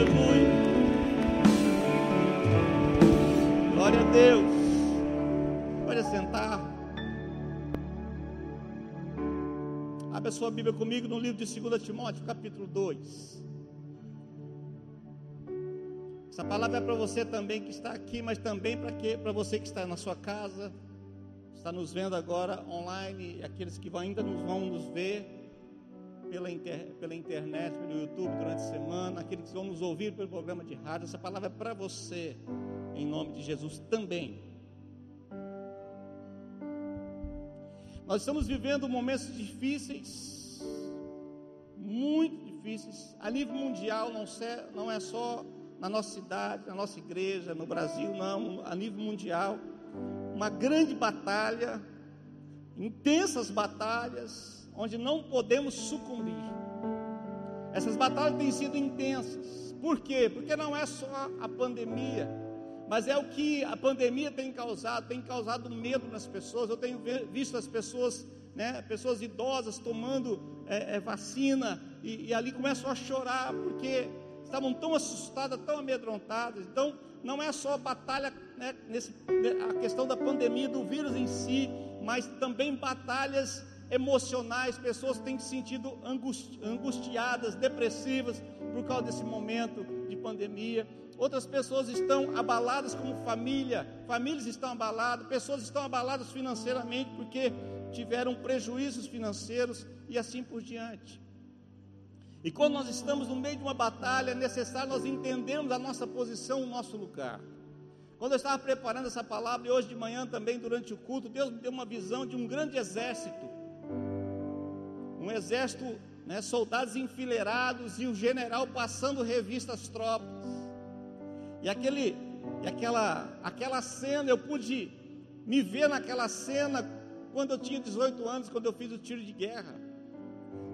Aleluia. Glória a Deus. Pode sentar. Abre a sua Bíblia comigo no livro de 2 Timóteo, capítulo 2. Essa palavra é para você também que está aqui, mas também para para você que está na sua casa, está nos vendo agora online, e aqueles que ainda nos vão nos ver pela, inter, pela internet, pelo YouTube durante a semana, aqueles que vão nos ouvir pelo programa de rádio. Essa palavra é para você, em nome de Jesus também. Nós estamos vivendo momentos difíceis, muito difíceis, a nível mundial, não, não é só na nossa cidade, na nossa igreja, no Brasil, não, a nível mundial. Uma grande batalha, intensas batalhas, onde não podemos sucumbir. Essas batalhas têm sido intensas. Por quê? Porque não é só a pandemia, mas é o que a pandemia tem causado, tem causado medo nas pessoas. Eu tenho visto as pessoas, né, pessoas idosas tomando é, é, vacina e, e, ali começam a chorar porque estavam tão assustadas, tão amedrontadas. Então, não é só a batalha, né, nesse, a questão da pandemia, do vírus em si, mas também batalhas emocionais. Pessoas têm se sentido angusti angustiadas, depressivas por causa desse momento de pandemia. Outras pessoas estão abaladas como família, famílias estão abaladas, pessoas estão abaladas financeiramente porque tiveram prejuízos financeiros e assim por diante. E quando nós estamos no meio de uma batalha, é necessário nós entendermos a nossa posição, o nosso lugar. Quando eu estava preparando essa palavra, e hoje de manhã também, durante o culto, Deus me deu uma visão de um grande exército. Um exército, né, soldados enfileirados e o general passando revista às tropas. E aquele, e aquela, aquela cena, eu pude me ver naquela cena quando eu tinha 18 anos, quando eu fiz o tiro de guerra.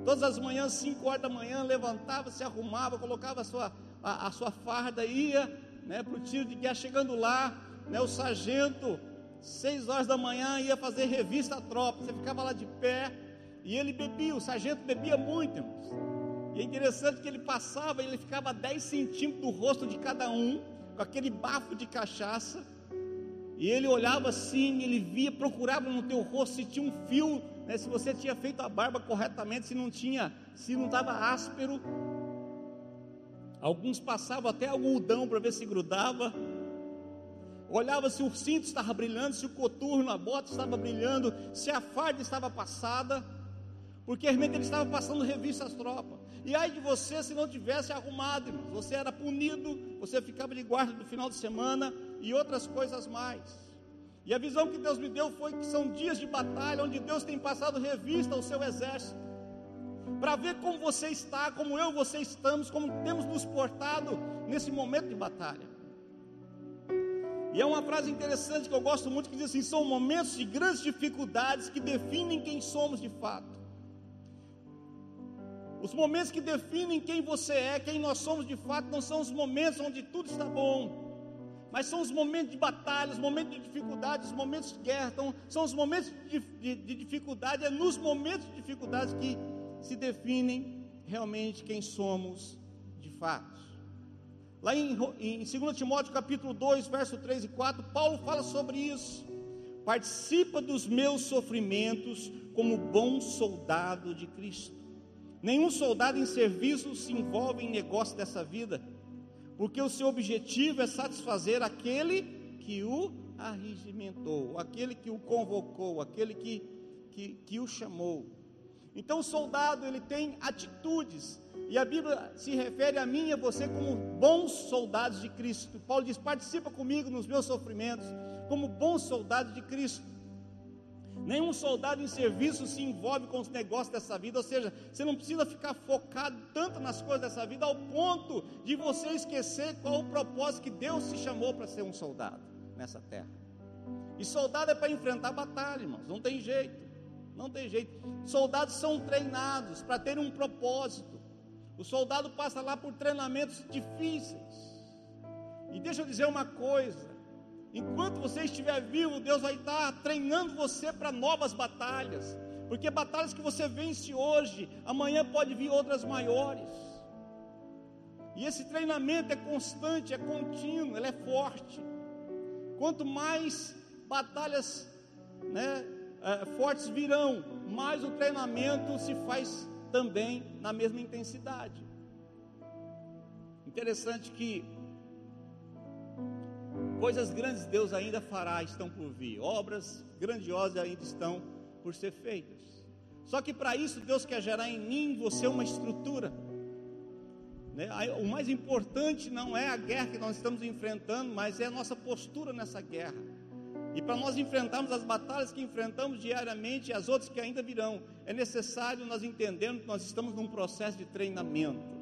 Todas as manhãs, 5 horas da manhã, levantava, se arrumava, colocava a sua, a, a sua farda, ia né, para o tiro de guerra. Chegando lá, né, o sargento, 6 horas da manhã, ia fazer revista à tropa. Você ficava lá de pé e ele bebia, o sargento bebia muito, irmãos. E é interessante que ele passava, ele ficava a 10 centímetros do rosto de cada um, com aquele bafo de cachaça. E ele olhava assim, ele via, procurava no teu rosto se tinha um fio né, se você tinha feito a barba corretamente, se não tinha, se não estava áspero. Alguns passavam até algodão para ver se grudava. Olhava se o cinto estava brilhando, se o coturno, a bota estava brilhando, se a farda estava passada, porque realmente ele estava passando revista às tropas. E aí de você se não tivesse arrumado, irmãos, você era punido, você ficava de guarda no final de semana e outras coisas mais. E a visão que Deus me deu foi que são dias de batalha, onde Deus tem passado revista ao seu exército, para ver como você está, como eu, você estamos, como temos nos portado nesse momento de batalha. E é uma frase interessante que eu gosto muito que diz assim: são momentos de grandes dificuldades que definem quem somos de fato. Os momentos que definem quem você é, quem nós somos de fato, não são os momentos onde tudo está bom mas são os momentos de batalha, os momentos de dificuldade, os momentos de guerra, então, são os momentos de, de, de dificuldade, é nos momentos de dificuldade que se definem realmente quem somos de fato. Lá em, em 2 Timóteo capítulo 2, verso 3 e 4, Paulo fala sobre isso. Participa dos meus sofrimentos como bom soldado de Cristo. Nenhum soldado em serviço se envolve em negócio dessa vida porque o seu objetivo é satisfazer aquele que o arregimentou, aquele que o convocou, aquele que, que, que o chamou. Então o soldado ele tem atitudes, e a Bíblia se refere a mim e a você como bons soldados de Cristo. Paulo diz: participa comigo nos meus sofrimentos, como bons soldados de Cristo. Nenhum soldado em serviço se envolve com os negócios dessa vida, ou seja, você não precisa ficar focado tanto nas coisas dessa vida ao ponto de você esquecer qual o propósito que Deus te chamou para ser um soldado nessa terra. E soldado é para enfrentar batalha, irmãos, não tem jeito, não tem jeito. Soldados são treinados para ter um propósito. O soldado passa lá por treinamentos difíceis. E deixa eu dizer uma coisa: Enquanto você estiver vivo, Deus vai estar treinando você para novas batalhas. Porque batalhas que você vence hoje, amanhã pode vir outras maiores. E esse treinamento é constante, é contínuo, ele é forte. Quanto mais batalhas né, é, fortes virão, mais o treinamento se faz também na mesma intensidade. Interessante que coisas grandes Deus ainda fará, estão por vir, obras grandiosas ainda estão por ser feitas. Só que para isso Deus quer gerar em mim, você, uma estrutura. Né? O mais importante não é a guerra que nós estamos enfrentando, mas é a nossa postura nessa guerra. E para nós enfrentarmos as batalhas que enfrentamos diariamente e as outras que ainda virão, é necessário nós entendermos que nós estamos num processo de treinamento.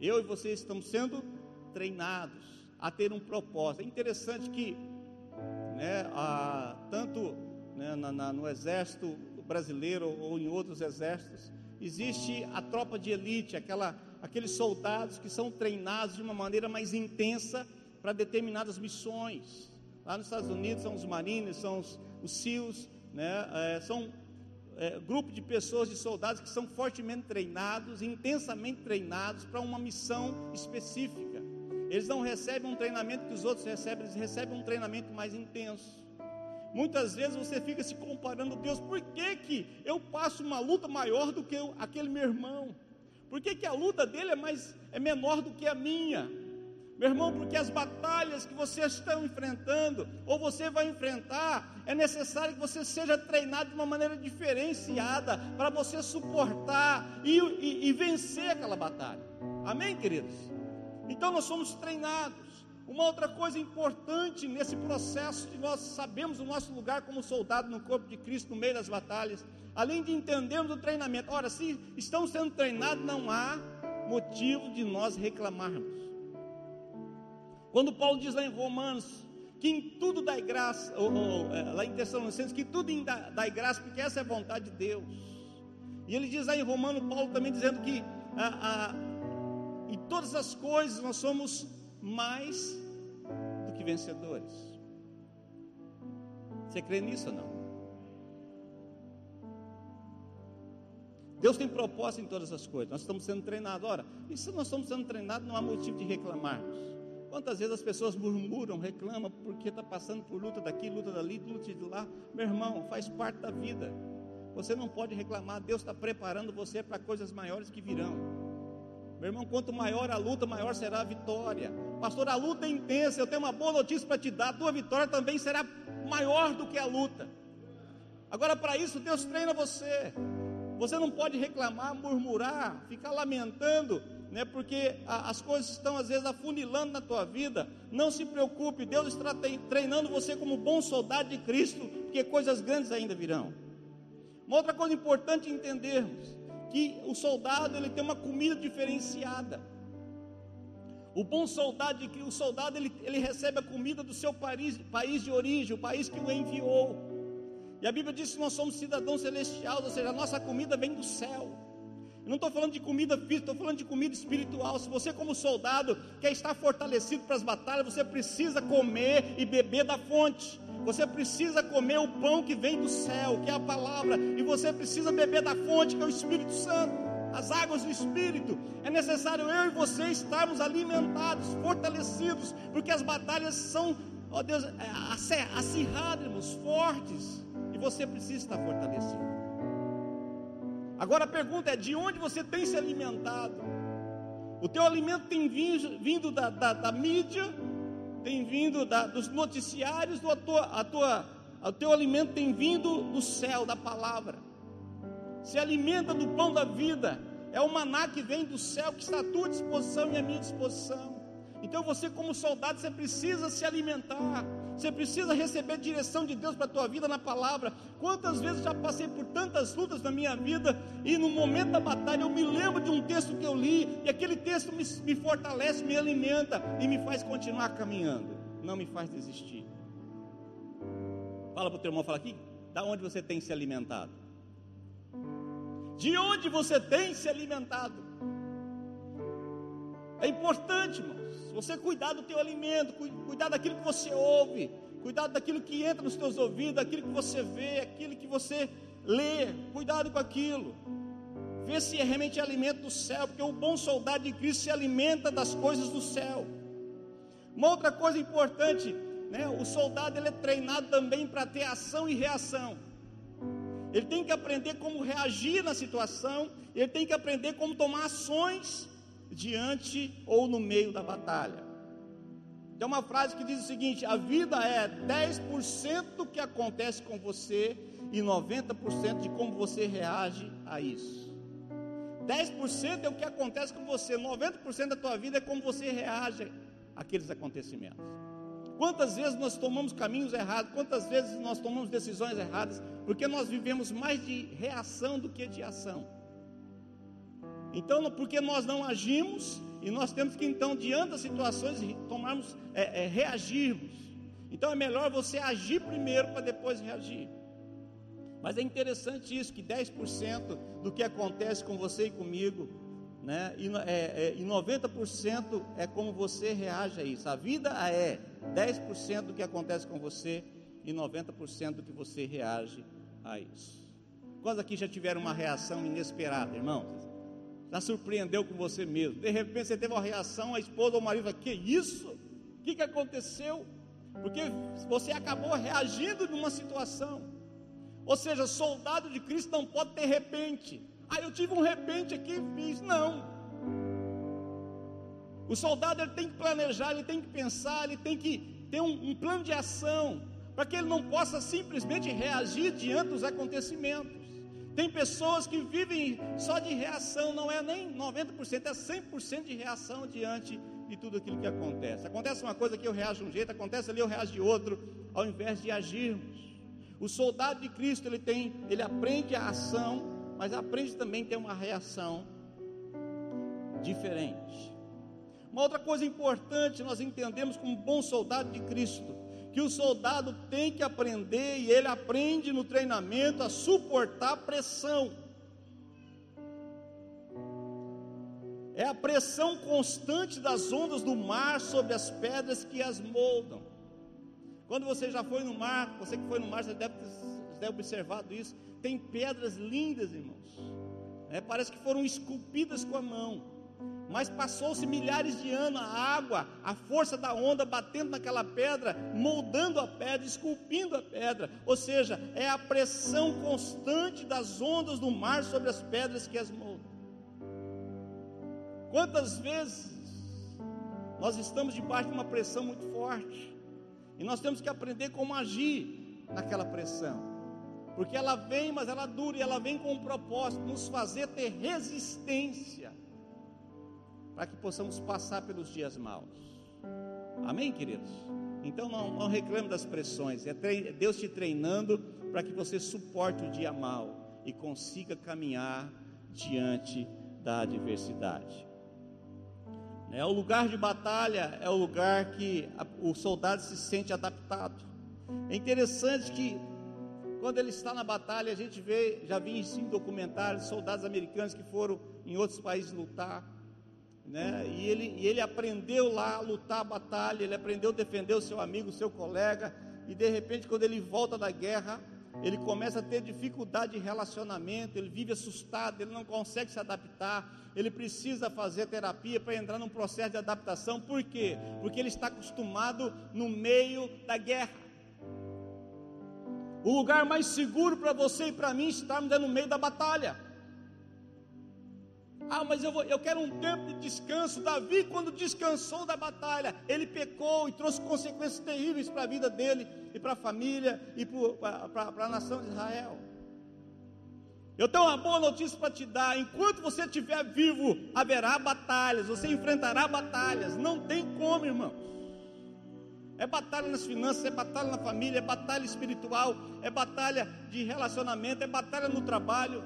Eu e você estamos sendo treinados a ter um propósito. É interessante que, né, a, tanto né, na, na, no exército brasileiro ou em outros exércitos, existe a tropa de elite, aquela, aqueles soldados que são treinados de uma maneira mais intensa para determinadas missões. Lá nos Estados Unidos são os Marines, são os, os SEALs, né, é, são é, grupo de pessoas, de soldados que são fortemente treinados, intensamente treinados para uma missão específica. Eles não recebem um treinamento que os outros recebem, eles recebem um treinamento mais intenso. Muitas vezes você fica se comparando, Deus, por que, que eu passo uma luta maior do que eu, aquele meu irmão? Por que, que a luta dele é, mais, é menor do que a minha? Meu irmão, porque as batalhas que você está enfrentando, ou você vai enfrentar, é necessário que você seja treinado de uma maneira diferenciada, para você suportar e, e, e vencer aquela batalha. Amém, queridos? Então nós somos treinados. Uma outra coisa importante nesse processo de nós sabemos o nosso lugar como soldado no corpo de Cristo no meio das batalhas, além de entendermos o treinamento. Ora, se estamos sendo treinados, não há motivo de nós reclamarmos. Quando Paulo diz lá em Romanos que em tudo dá graça, ou, ou é, lá em Tessalonicenses, que tudo dá, dá graça, porque essa é a vontade de Deus. E ele diz lá em Romano, Paulo também dizendo que a, a, em todas as coisas nós somos mais do que vencedores. Você crê nisso ou não? Deus tem propósito em todas as coisas. Nós estamos sendo treinados. Ora, e se nós estamos sendo treinados, não há motivo de reclamarmos. Quantas vezes as pessoas murmuram, reclamam, porque está passando por luta daqui, luta dali, luta de lá. Meu irmão, faz parte da vida. Você não pode reclamar. Deus está preparando você para coisas maiores que virão. Meu irmão, quanto maior a luta, maior será a vitória. Pastor, a luta é intensa. Eu tenho uma boa notícia para te dar. A tua vitória também será maior do que a luta. Agora, para isso, Deus treina você. Você não pode reclamar, murmurar, ficar lamentando, né? Porque a, as coisas estão às vezes afunilando na tua vida. Não se preocupe, Deus está treinando você como bom soldado de Cristo, porque coisas grandes ainda virão. Uma outra coisa importante entendermos que o soldado ele tem uma comida diferenciada. O bom soldado, o soldado ele, ele recebe a comida do seu país, país de origem, o país que o enviou. E a Bíblia diz que nós somos cidadãos celestiais, ou seja, a nossa comida vem do céu. Eu não estou falando de comida física, estou falando de comida espiritual. Se você, como soldado, quer estar fortalecido para as batalhas, você precisa comer e beber da fonte. Você precisa comer o pão que vem do céu, que é a palavra, e você precisa beber da fonte, que é o Espírito Santo, as águas do Espírito. É necessário eu e você estarmos alimentados, fortalecidos, porque as batalhas são, ó Deus, é, acirradas, fortes, e você precisa estar fortalecido. Agora a pergunta é: de onde você tem se alimentado? O teu alimento tem vindo, da, da, da mídia tem vindo da, dos noticiários, do, a tua, a tua, o teu alimento tem vindo do céu, da palavra. Se alimenta do pão da vida, é o maná que vem do céu, que está à tua disposição e à minha disposição. Então você, como soldado, você precisa se alimentar. Você precisa receber direção de Deus para a tua vida na palavra. Quantas vezes já passei por tantas lutas na minha vida e no momento da batalha eu me lembro de um texto que eu li e aquele texto me, me fortalece, me alimenta e me faz continuar caminhando. Não me faz desistir. Fala para o teu irmão, fala aqui, da onde você tem se alimentado? De onde você tem se alimentado? É importante, irmão você cuidar do teu alimento, cuidar daquilo que você ouve, cuidar daquilo que entra nos teus ouvidos, daquilo que você vê, aquilo que você lê, cuidado com aquilo. ver se é realmente é alimento do céu, porque o bom soldado de Cristo se alimenta das coisas do céu. Uma outra coisa importante, né, o soldado ele é treinado também para ter ação e reação. Ele tem que aprender como reagir na situação, ele tem que aprender como tomar ações diante ou no meio da batalha. Tem uma frase que diz o seguinte: a vida é 10% do que acontece com você e 90% de como você reage a isso. 10% é o que acontece com você, 90% da tua vida é como você reage àqueles acontecimentos. Quantas vezes nós tomamos caminhos errados, quantas vezes nós tomamos decisões erradas, porque nós vivemos mais de reação do que de ação. Então, porque nós não agimos e nós temos que então, diante das situações, tomarmos, é, é, reagirmos. Então é melhor você agir primeiro para depois reagir. Mas é interessante isso, que 10% do que acontece com você e comigo, né, e, é, é, e 90% é como você reage a isso. A vida é 10% do que acontece com você e 90% do que você reage a isso. Quantos aqui já tiveram uma reação inesperada, irmãos? Já surpreendeu com você mesmo? De repente você teve uma reação, a esposa ou o marido falou: Que isso? O que, que aconteceu? Porque você acabou reagindo numa situação. Ou seja, soldado de Cristo não pode ter repente. Ah, eu tive um repente aqui e fiz. Não. O soldado ele tem que planejar, ele tem que pensar, ele tem que ter um, um plano de ação para que ele não possa simplesmente reagir diante dos acontecimentos. Tem pessoas que vivem só de reação, não é nem 90%, é 100% de reação diante de tudo aquilo que acontece. Acontece uma coisa que eu reajo de um jeito, acontece ali eu reajo de outro, ao invés de agirmos. O soldado de Cristo, ele tem, ele aprende a ação, mas aprende também a ter uma reação diferente. Uma outra coisa importante, nós entendemos como bom soldado de Cristo, que o soldado tem que aprender, e ele aprende no treinamento a suportar pressão. É a pressão constante das ondas do mar sobre as pedras que as moldam. Quando você já foi no mar, você que foi no mar, você deve ter observado isso. Tem pedras lindas, irmãos. É, parece que foram esculpidas com a mão mas passou-se milhares de anos, a água, a força da onda batendo naquela pedra, moldando a pedra, esculpindo a pedra, ou seja, é a pressão constante das ondas do mar sobre as pedras que as moldam. Quantas vezes nós estamos debaixo de uma pressão muito forte, e nós temos que aprender como agir naquela pressão, porque ela vem, mas ela dura, e ela vem com um propósito, nos fazer ter resistência para que possamos passar pelos dias maus. Amém, queridos? Então não, não reclame das pressões, é Deus te treinando para que você suporte o dia mau e consiga caminhar diante da adversidade. É o lugar de batalha é o lugar que o soldado se sente adaptado. É interessante que quando ele está na batalha, a gente vê, já vi em documentários, soldados americanos que foram em outros países lutar né? E ele, e ele aprendeu lá a lutar a batalha, ele aprendeu a defender o seu amigo, o seu colega, e de repente, quando ele volta da guerra, ele começa a ter dificuldade de relacionamento, ele vive assustado, ele não consegue se adaptar, ele precisa fazer terapia para entrar num processo de adaptação, por quê? Porque ele está acostumado no meio da guerra. O lugar mais seguro para você e para mim é no meio da batalha. Ah, mas eu, vou, eu quero um tempo de descanso. Davi, quando descansou da batalha, ele pecou e trouxe consequências terríveis para a vida dele e para a família e para a nação de Israel. Eu tenho uma boa notícia para te dar: enquanto você estiver vivo, haverá batalhas, você enfrentará batalhas. Não tem como, irmãos. É batalha nas finanças, é batalha na família, é batalha espiritual, é batalha de relacionamento, é batalha no trabalho.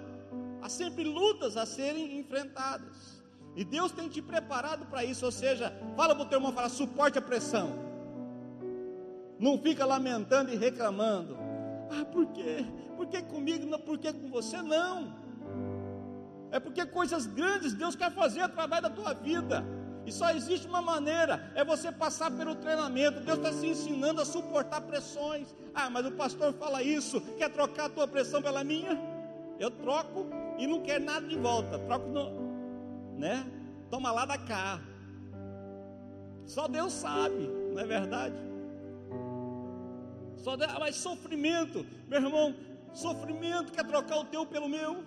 Há sempre lutas a serem enfrentadas. E Deus tem te preparado para isso. Ou seja, fala para o teu irmão, fala, suporte a pressão. Não fica lamentando e reclamando. Ah, por quê? Por que comigo? Não, por que com você? Não. É porque coisas grandes Deus quer fazer através da tua vida. E só existe uma maneira, é você passar pelo treinamento. Deus está se ensinando a suportar pressões. Ah, mas o pastor fala isso, quer trocar a tua pressão pela minha? Eu troco e não quero nada de volta. Troco no, né? Toma lá da cá. Só Deus sabe, não é verdade? Só Deus, mas sofrimento, meu irmão, sofrimento quer trocar o teu pelo meu?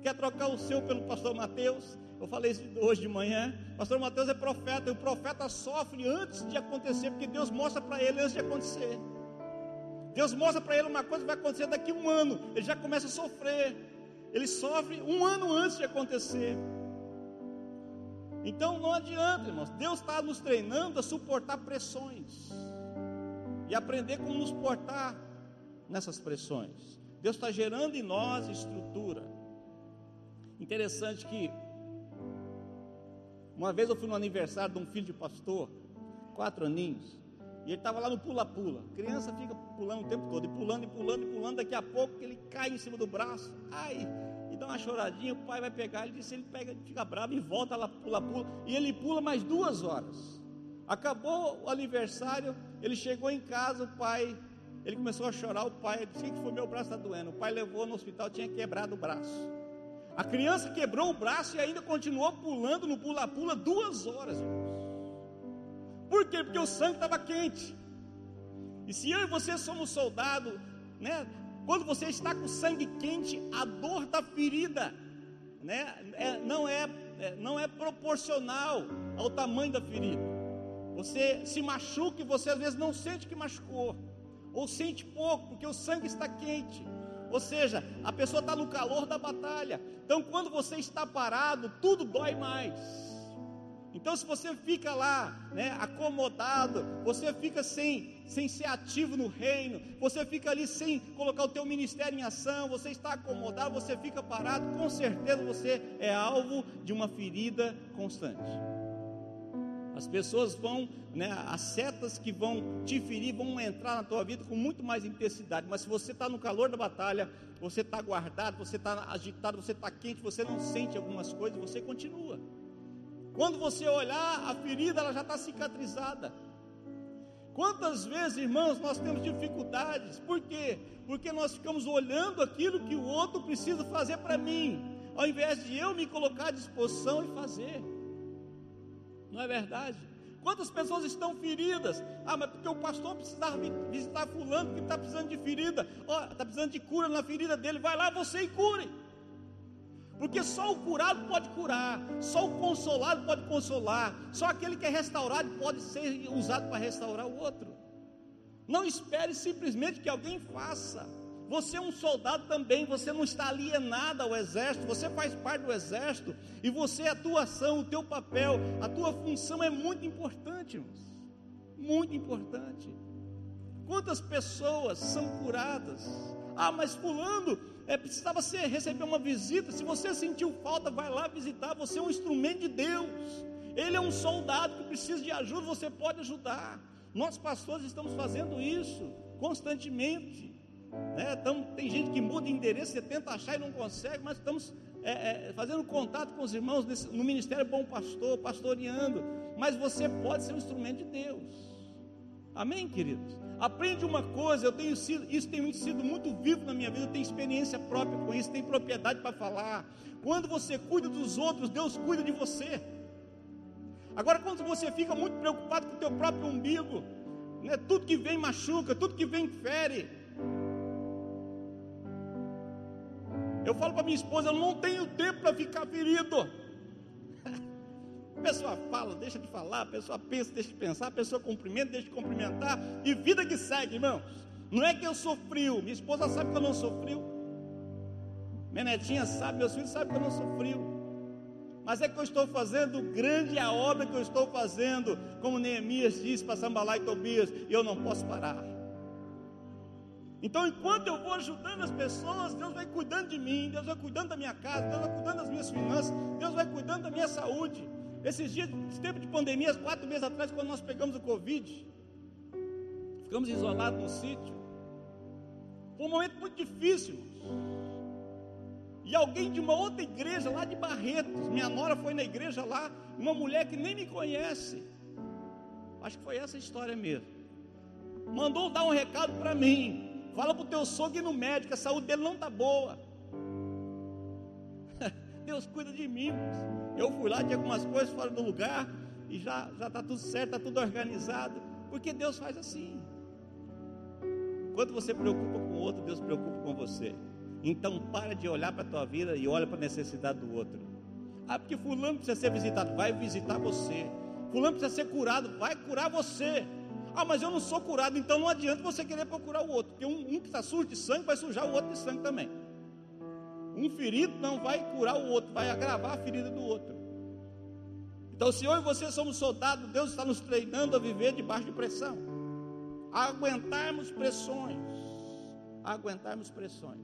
Quer trocar o seu pelo pastor Mateus? Eu falei isso hoje de manhã. Pastor Mateus é profeta, e o profeta sofre antes de acontecer, porque Deus mostra para ele antes de acontecer. Deus mostra para ele uma coisa que vai acontecer daqui a um ano. Ele já começa a sofrer. Ele sofre um ano antes de acontecer. Então não adianta, irmãos. Deus está nos treinando a suportar pressões e aprender como nos portar nessas pressões. Deus está gerando em nós estrutura. Interessante que uma vez eu fui no aniversário de um filho de pastor, quatro aninhos, e ele estava lá no pula-pula. Criança fica pulando o tempo todo, e pulando, e pulando, e pulando. Daqui a pouco ele cai em cima do braço. Ai, e dá uma choradinha. O pai vai pegar. Ele disse: ele pega, fica bravo e volta lá, pula, pula. E ele pula mais duas horas. Acabou o aniversário. Ele chegou em casa. O pai, ele começou a chorar. O pai disse: que foi meu braço está doendo. O pai levou no hospital, tinha quebrado o braço. A criança quebrou o braço e ainda continuou pulando no pula-pula duas horas. Por quê? Porque o sangue estava quente. E se eu e você somos soldados, né? Quando você está com sangue quente, a dor da ferida, né? É, não é, é, não é proporcional ao tamanho da ferida. Você se machuca e você às vezes não sente que machucou, ou sente pouco, porque o sangue está quente. Ou seja, a pessoa está no calor da batalha. Então, quando você está parado, tudo dói mais. Então, se você fica lá, né, acomodado, você fica sem, sem ser ativo no reino, você fica ali sem colocar o teu ministério em ação, você está acomodado, você fica parado, com certeza você é alvo de uma ferida constante. As pessoas vão, né, as setas que vão te ferir vão entrar na tua vida com muito mais intensidade. Mas se você está no calor da batalha, você está guardado, você está agitado, você está quente, você não sente algumas coisas, você continua. Quando você olhar, a ferida ela já está cicatrizada. Quantas vezes, irmãos, nós temos dificuldades? Por quê? Porque nós ficamos olhando aquilo que o outro precisa fazer para mim, ao invés de eu me colocar à disposição e fazer. Não é verdade? Quantas pessoas estão feridas? Ah, mas porque o pastor precisava visitar fulano que está precisando de ferida, está precisando de cura na ferida dele, vai lá você e cure. Porque só o curado pode curar, só o consolado pode consolar, só aquele que é restaurado pode ser usado para restaurar o outro. Não espere simplesmente que alguém faça. Você é um soldado também, você não está alienado ao exército, você faz parte do exército, e você, a tua ação, o teu papel, a tua função é muito importante, irmãos. Muito importante. Quantas pessoas são curadas? Ah, mas fulano é, precisava ser, receber uma visita. Se você sentiu falta, vai lá visitar. Você é um instrumento de Deus. Ele é um soldado que precisa de ajuda, você pode ajudar. Nós pastores estamos fazendo isso constantemente. Né? Então, tem gente que muda de endereço, você tenta achar e não consegue, mas estamos é, é, fazendo contato com os irmãos nesse, no Ministério Bom Pastor, pastoreando. Mas você pode ser um instrumento de Deus. Amém, queridos? Aprende uma coisa, eu tenho sido, isso tem sido muito vivo na minha vida, eu tenho experiência própria com isso, tenho propriedade para falar. Quando você cuida dos outros, Deus cuida de você. Agora, quando você fica muito preocupado com o teu próprio umbigo, né, tudo que vem machuca, tudo que vem fere, Eu falo para minha esposa, eu não tenho tempo para ficar ferido. A pessoa fala, deixa de falar, a pessoa pensa, deixa de pensar, a pessoa cumprimenta, deixa de cumprimentar, e vida que segue, irmãos. Não é que eu sou frio, minha esposa sabe que eu não sou frio, minha netinha sabe, meus filhos sabem que eu não sou frio, mas é que eu estou fazendo grande a obra que eu estou fazendo, como Neemias disse para Sambalá e Tobias, e eu não posso parar. Então, enquanto eu vou ajudando as pessoas, Deus vai cuidando de mim, Deus vai cuidando da minha casa, Deus vai cuidando das minhas finanças, Deus vai cuidando da minha saúde. Esses dias, esse tempo de pandemia, quatro meses atrás, quando nós pegamos o Covid, ficamos isolados no sítio. Foi um momento muito difícil. E alguém de uma outra igreja lá de Barretos, minha nora foi na igreja lá, uma mulher que nem me conhece. Acho que foi essa história mesmo. Mandou dar um recado para mim. Fala para o teu sogro ir no médico, a saúde dele não está boa. Deus cuida de mim. Eu fui lá, tinha algumas coisas fora do lugar, e já está tudo certo, está tudo organizado, porque Deus faz assim. Quando você preocupa com o outro, Deus preocupa com você. Então para de olhar para a tua vida e olha para a necessidade do outro. Ah, porque fulano precisa ser visitado, vai visitar você. Fulano precisa ser curado, vai curar você. Ah, mas eu não sou curado, então não adianta você querer procurar o outro, porque um, um que está sujo de sangue vai sujar o outro de sangue também. Um ferido não vai curar o outro, vai agravar a ferida do outro. Então, se eu e você somos soldados, Deus está nos treinando a viver debaixo de pressão, a aguentarmos pressões, a aguentarmos pressões.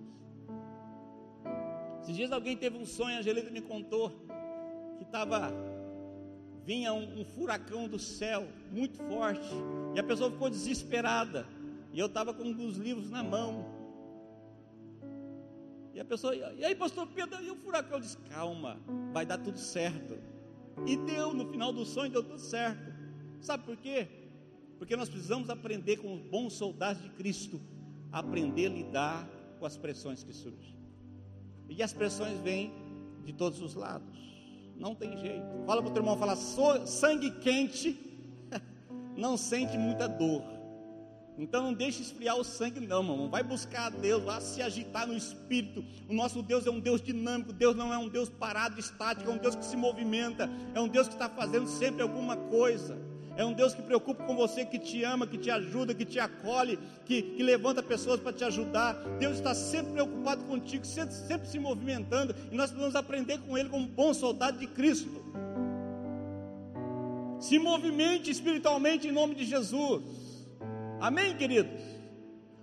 Esses dias alguém teve um sonho, a Angelina me contou, que estava vinha um, um, furacão do céu muito forte, e a pessoa ficou desesperada, e eu estava com um dos livros na mão. E a pessoa, e aí, pastor Pedro, e o furacão disse: calma, vai dar tudo certo. E deu, no final do sonho, deu tudo certo. Sabe por quê? Porque nós precisamos aprender com os bons soldados de Cristo, aprender a lidar com as pressões que surgem. E as pressões vêm de todos os lados não tem jeito. Fala para o teu irmão, fala, sangue quente não sente muita dor. Então não deixe esfriar o sangue, não, irmão. Vai buscar a Deus, vai se agitar no espírito. O nosso Deus é um Deus dinâmico. Deus não é um Deus parado, estático, é um Deus que se movimenta, é um Deus que está fazendo sempre alguma coisa. É um Deus que preocupa com você, que te ama, que te ajuda, que te acolhe, que, que levanta pessoas para te ajudar. Deus está sempre preocupado contigo, sempre, sempre se movimentando. E nós precisamos aprender com Ele como bom soldado de Cristo. Se movimente espiritualmente em nome de Jesus. Amém, queridos?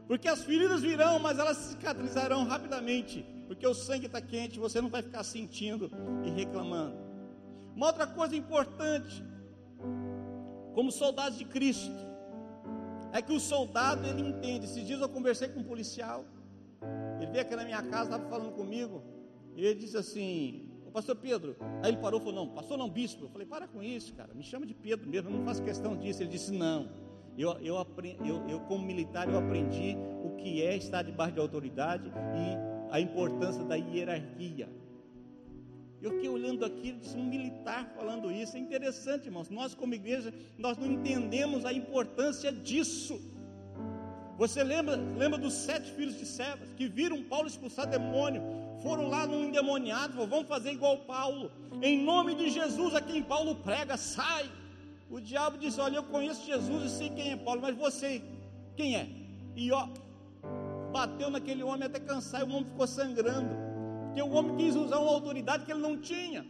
Porque as feridas virão, mas elas cicatrizarão rapidamente. Porque o sangue está quente, você não vai ficar sentindo e reclamando. Uma outra coisa importante como soldados de Cristo, é que o soldado ele entende. Esses dias eu conversei com um policial, ele veio aqui na minha casa, estava falando comigo, e ele disse assim: o pastor Pedro, aí ele parou e falou: Não, pastor não, bispo. Eu falei: Para com isso, cara, me chama de Pedro mesmo, eu não faço questão disso. Ele disse: Não, eu, eu, eu, eu como militar, eu aprendi o que é estar debaixo de autoridade e a importância da hierarquia. Eu fiquei olhando aquilo, disse um militar falando isso. É interessante, irmãos. Nós, como igreja, nós não entendemos a importância disso. Você lembra, lembra dos sete filhos de Sebas que viram Paulo expulsar demônio? Foram lá no endemoniado, vamos fazer igual Paulo. Em nome de Jesus, a quem Paulo prega, sai. O diabo disse: Olha, eu conheço Jesus e sei quem é Paulo, mas você, quem é? E ó, bateu naquele homem até cansar, e o homem ficou sangrando. Porque o homem quis usar uma autoridade que ele não tinha.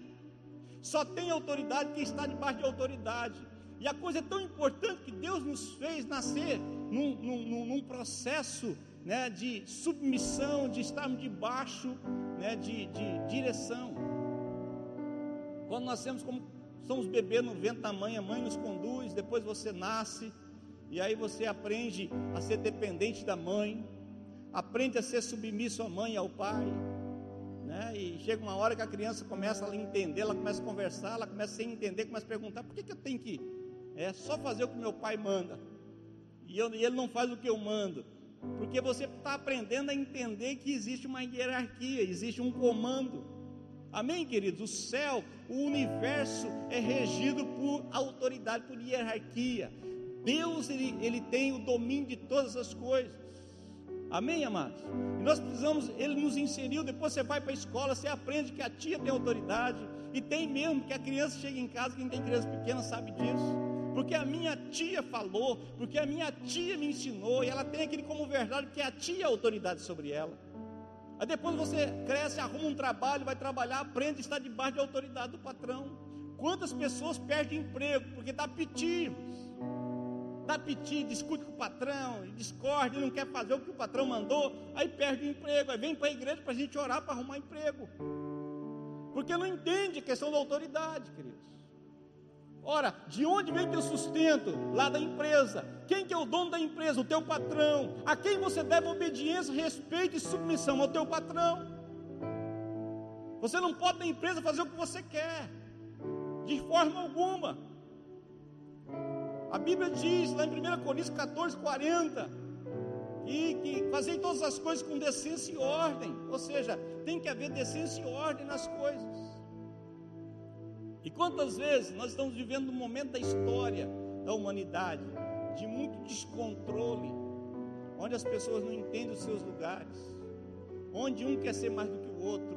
Só tem autoridade quem está debaixo de autoridade. E a coisa é tão importante que Deus nos fez nascer num, num, num processo né, de submissão, de estarmos debaixo né, de, de direção. Quando nós temos como somos bebês no vento da mãe, a mãe nos conduz, depois você nasce, e aí você aprende a ser dependente da mãe, aprende a ser submisso à mãe e ao pai. Né? E chega uma hora que a criança começa a entender, ela começa a conversar, ela começa a entender, começa a perguntar: por que, que eu tenho que é, só fazer o que meu pai manda? E, eu, e ele não faz o que eu mando. Porque você está aprendendo a entender que existe uma hierarquia, existe um comando. Amém, queridos? O céu, o universo é regido por autoridade, por hierarquia. Deus, ele, ele tem o domínio de todas as coisas. Amém, amados? E nós precisamos, ele nos inseriu. Depois você vai para a escola, você aprende que a tia tem autoridade. E tem mesmo que a criança chega em casa, quem tem criança pequena sabe disso. Porque a minha tia falou, porque a minha tia me ensinou, e ela tem aquele como verdade, porque a tia é autoridade sobre ela. Aí depois você cresce, arruma um trabalho, vai trabalhar, aprende a estar debaixo de autoridade do patrão. Quantas pessoas perdem emprego porque dá piti? dá piti, discute com o patrão, discorde, não quer fazer o que o patrão mandou, aí perde o emprego, aí vem para a igreja para a gente orar para arrumar emprego. Porque não entende a questão da autoridade, queridos. Ora, de onde vem teu sustento? Lá da empresa. Quem que é o dono da empresa? O teu patrão. A quem você deve obediência, respeito e submissão? Ao teu patrão. Você não pode na empresa fazer o que você quer. De forma alguma. A Bíblia diz lá em 1 Coríntios 14, 40, que, que todas as coisas com decência e ordem, ou seja, tem que haver decência e ordem nas coisas. E quantas vezes nós estamos vivendo um momento da história da humanidade de muito descontrole, onde as pessoas não entendem os seus lugares, onde um quer ser mais do que o outro,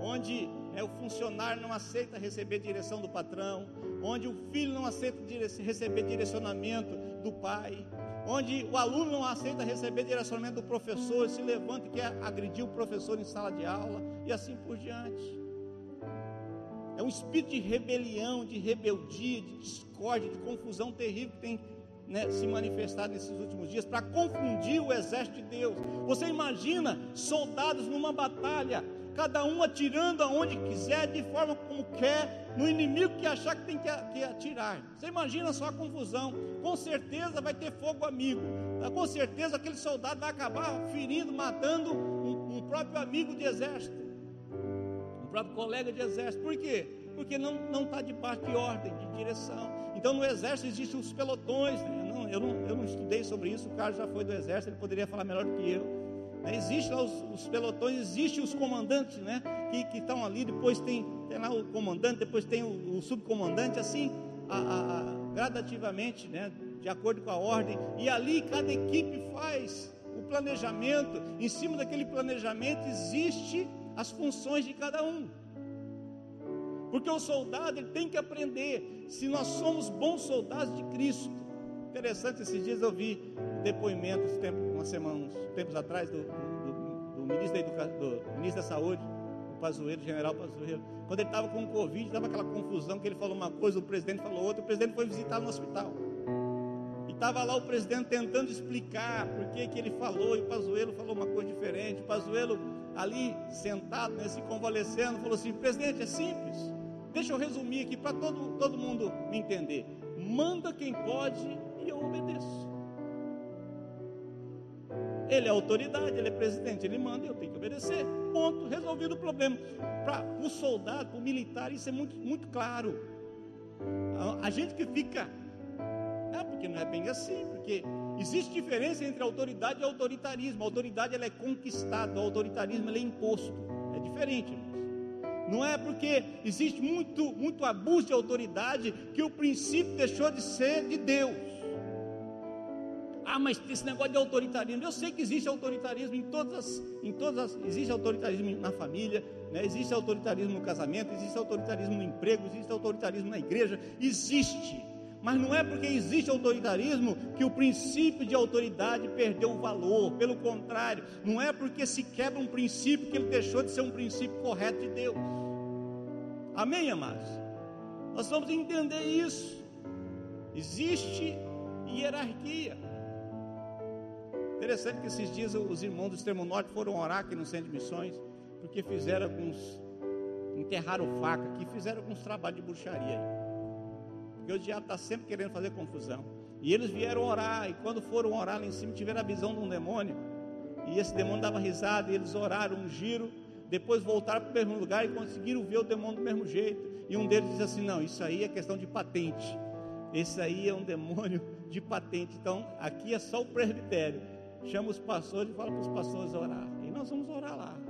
onde é, o funcionário não aceita receber direção do patrão, onde o filho não aceita receber direcionamento do pai, onde o aluno não aceita receber direcionamento do professor, se levanta e quer agredir o professor em sala de aula, e assim por diante. É um espírito de rebelião, de rebeldia, de discórdia, de confusão terrível que tem né, se manifestado nesses últimos dias para confundir o exército de Deus. Você imagina soldados numa batalha, cada um atirando aonde quiser, de forma como quer, no inimigo que achar que tem que, atirar. Você imagina só a confusão. Com certeza vai ter fogo amigo. Com certeza aquele soldado vai acabar ferindo, matando um, um próprio amigo de exército, próprio colega de exército. Por quê? Porque não está debaixo de ordem, de direção. Então no exército existem os pelotões. Né? Não, eu, não, eu não estudei sobre isso, o Carlos já foi do exército, ele poderia falar melhor do que eu. Né? Existem lá os, os, pelotões, existem os comandantes, né? Que estão ali, depois tem, tem lá o comandante, depois tem o, o subcomandante, assim, a, a, a, gradativamente, né? De acordo com a ordem. E ali cada equipe faz o planejamento. Em cima daquele planejamento existe as funções de cada um. Porque o soldado ele tem que aprender se nós somos bons soldados de Cristo. Interessante, esses dias eu vi depoimentos, tempo, uma semana, uns tempos atrás, do, do, do ministro, da Educação, do ministro da Saúde, o Pazuello, general Pazuello. Quando ele estava com o Covid, estava aquela confusão que ele falou uma coisa, o presidente falou outra, o presidente foi visitar no hospital. E estava lá o presidente tentando explicar por que, que ele falou, e o Pazuello falou uma coisa diferente. O Pazuello ali sentado, né, se convalescendo, falou assim: presidente, é simples. Deixa eu resumir aqui para todo, todo mundo me entender. Manda quem pode e eu obedeço. Ele é autoridade, ele é presidente, ele manda e eu tenho que obedecer. Ponto, resolvido o problema. Para o soldado, para o militar, isso é muito, muito claro. A, a gente que fica, é porque não é bem assim, porque existe diferença entre autoridade e autoritarismo. A autoridade ela é conquistada, o autoritarismo é imposto. É diferente. Não é porque existe muito, muito abuso de autoridade que o princípio deixou de ser de Deus. Ah, mas esse negócio de autoritarismo, eu sei que existe autoritarismo em todas as, em todas as, existe autoritarismo na família, né? existe autoritarismo no casamento, existe autoritarismo no emprego, existe autoritarismo na igreja, existe. Mas não é porque existe autoritarismo que o princípio de autoridade perdeu o valor. Pelo contrário, não é porque se quebra um princípio que ele deixou de ser um princípio correto de Deus. Amém, amados? Nós vamos entender isso. Existe hierarquia. Interessante que esses dias os irmãos do extremo norte foram orar aqui no centro de missões, porque fizeram alguns, enterraram faca aqui, fizeram alguns trabalhos de bruxaria aí. Porque o diabo está sempre querendo fazer confusão. E eles vieram orar, e quando foram orar lá em cima, tiveram a visão de um demônio. E esse demônio dava risada, e eles oraram um giro, depois voltaram para o mesmo lugar e conseguiram ver o demônio do mesmo jeito. E um deles disse assim: Não, isso aí é questão de patente. Esse aí é um demônio de patente. Então, aqui é só o presbitério. Chama os pastores e fala para os pastores orar. E nós vamos orar lá.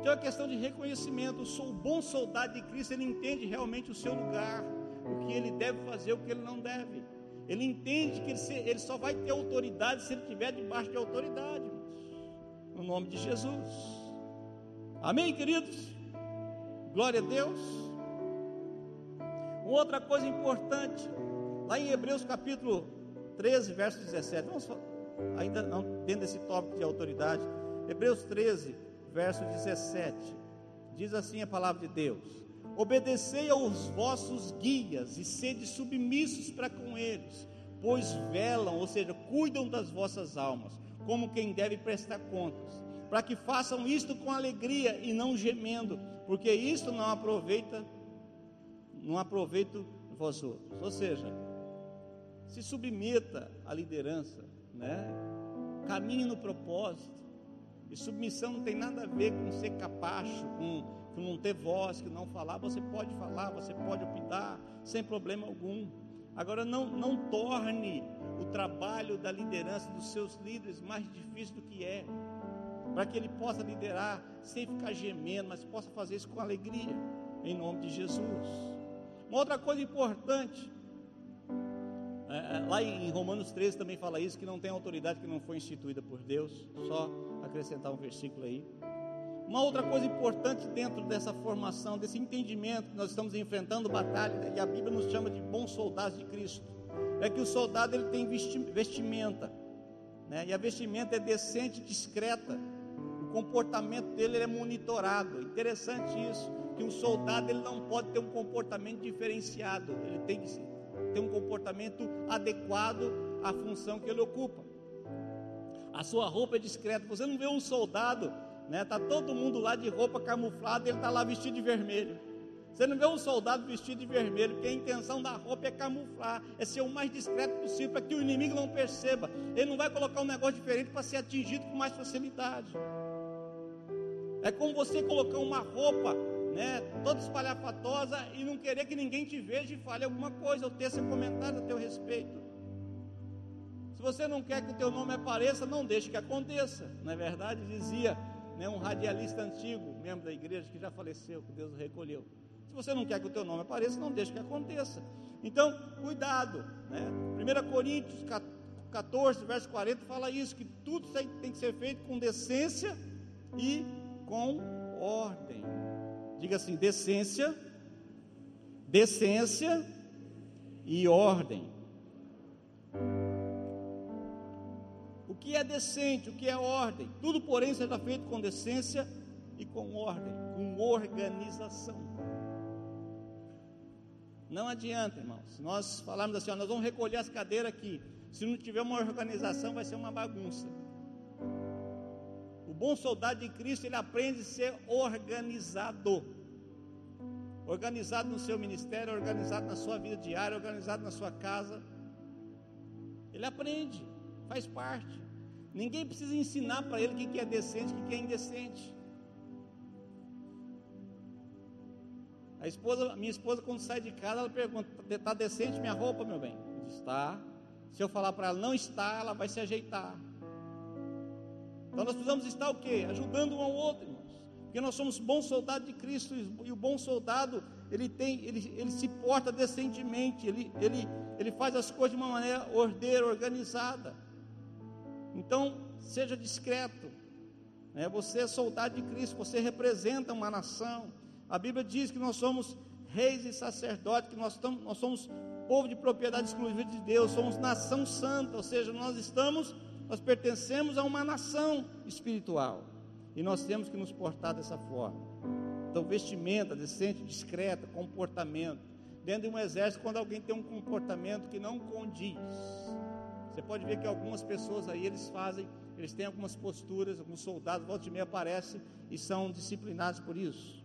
Então é questão de reconhecimento. O bom soldado de Cristo, ele entende realmente o seu lugar, o que ele deve fazer, o que ele não deve. Ele entende que ele, ele só vai ter autoridade se ele estiver debaixo de autoridade. No nome de Jesus. Amém, queridos? Glória a Deus. Uma outra coisa importante, lá em Hebreus capítulo 13, verso 17. Vamos ainda não dentro desse tópico de autoridade. Hebreus 13, verso 17. Diz assim a palavra de Deus: Obedecei aos vossos guias e sede submissos para com eles, pois velam, ou seja, cuidam das vossas almas, como quem deve prestar contas, para que façam isto com alegria e não gemendo, porque isto não aproveita, não aproveita vós outros. Ou seja, se submeta à liderança, né? Caminhe no propósito, e submissão não tem nada a ver com ser capacho, com, com não ter voz, com não falar. Você pode falar, você pode optar, sem problema algum. Agora, não, não torne o trabalho da liderança dos seus líderes mais difícil do que é. para que ele possa liderar sem ficar gemendo, mas possa fazer isso com alegria, em nome de Jesus. Uma outra coisa importante, lá em Romanos 13 também fala isso, que não tem autoridade que não foi instituída por Deus, só acrescentar um versículo aí. Uma outra coisa importante dentro dessa formação, desse entendimento que nós estamos enfrentando batalha, e a Bíblia nos chama de bons soldados de Cristo, é que o soldado ele tem vestimenta, né? e a vestimenta é decente, discreta, o comportamento dele é monitorado. Interessante isso, que um soldado ele não pode ter um comportamento diferenciado, ele tem que ter um comportamento adequado à função que ele ocupa. A sua roupa é discreta. Você não vê um soldado né? Tá todo mundo lá de roupa camuflada, ele está lá vestido de vermelho. Você não vê um soldado vestido de vermelho, porque a intenção da roupa é camuflar, é ser o mais discreto possível para que o inimigo não perceba. Ele não vai colocar um negócio diferente para ser atingido com mais facilidade. É como você colocar uma roupa, né, toda espalhafatosa e não querer que ninguém te veja e fale alguma coisa ou tenha comentário a teu respeito. Se você não quer que o teu nome apareça, não deixe que aconteça. Não é verdade? Dizia né, um radialista antigo, membro da igreja que já faleceu, que Deus o recolheu. Se você não quer que o teu nome apareça, não deixe que aconteça. Então, cuidado. Né? 1 Coríntios 14, verso 40 fala isso, que tudo tem que ser feito com decência e com ordem. Diga assim, decência, decência e ordem. que é decente, o que é ordem. Tudo, porém, seja feito com decência e com ordem, com organização. Não adianta, irmãos. Se nós falarmos assim, ó, nós vamos recolher as cadeiras aqui. Se não tiver uma organização, vai ser uma bagunça. Bom soldado de Cristo, ele aprende a ser organizado. Organizado no seu ministério, organizado na sua vida diária, organizado na sua casa. Ele aprende, faz parte. Ninguém precisa ensinar para ele o que é decente e o que é indecente. A esposa, minha esposa, quando sai de casa, ela pergunta: está decente minha roupa, meu bem? Está. Se eu falar para ela não está, ela vai se ajeitar. Então nós precisamos estar o quê? Ajudando um ao outro, irmãos. Porque nós somos bons soldados de Cristo e o bom soldado ele tem, ele, ele se porta decentemente, ele, ele, ele faz as coisas de uma maneira ordeira, organizada. Então, seja discreto. É, você é soldado de Cristo, você representa uma nação. A Bíblia diz que nós somos reis e sacerdotes, que nós, estamos, nós somos povo de propriedade exclusiva de Deus, somos nação santa, ou seja, nós estamos, nós pertencemos a uma nação espiritual. E nós temos que nos portar dessa forma. Então, vestimenta decente, discreta, comportamento. Dentro de um exército, quando alguém tem um comportamento que não condiz, você pode ver que algumas pessoas aí eles fazem, eles têm algumas posturas, alguns soldados, volta e meia aparecem e são disciplinados por isso.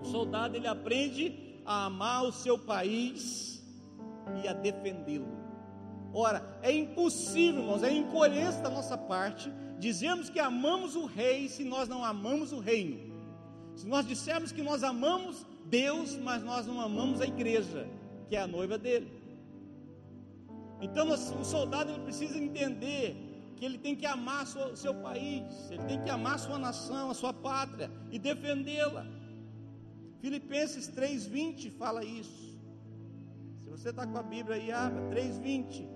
O soldado ele aprende a amar o seu país e a defendê-lo. Ora, é impossível, irmãos, é incoerência da nossa parte dizermos que amamos o rei se nós não amamos o reino. Se nós dissermos que nós amamos Deus, mas nós não amamos a igreja, que é a noiva dele. Então o soldado ele precisa entender que ele tem que amar o seu país, ele tem que amar a sua nação, a sua pátria e defendê-la. Filipenses 3,20 fala isso. Se você está com a Bíblia aí, abra 3,20.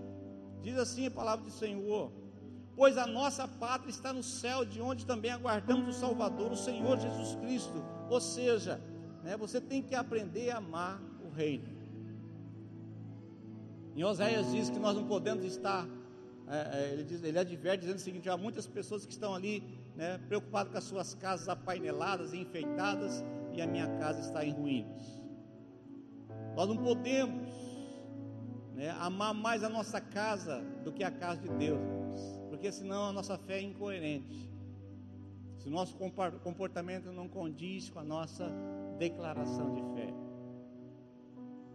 Diz assim a palavra do Senhor: Pois a nossa pátria está no céu, de onde também aguardamos o Salvador, o Senhor Jesus Cristo. Ou seja, né, você tem que aprender a amar o reino. Em Oséias diz que nós não podemos estar, é, é, ele, diz, ele adverte dizendo o seguinte: há muitas pessoas que estão ali né, preocupadas com as suas casas apaineladas e enfeitadas, e a minha casa está em ruínas. Nós não podemos né, amar mais a nossa casa do que a casa de Deus, porque senão a nossa fé é incoerente. Se o nosso comportamento não condiz com a nossa declaração de fé.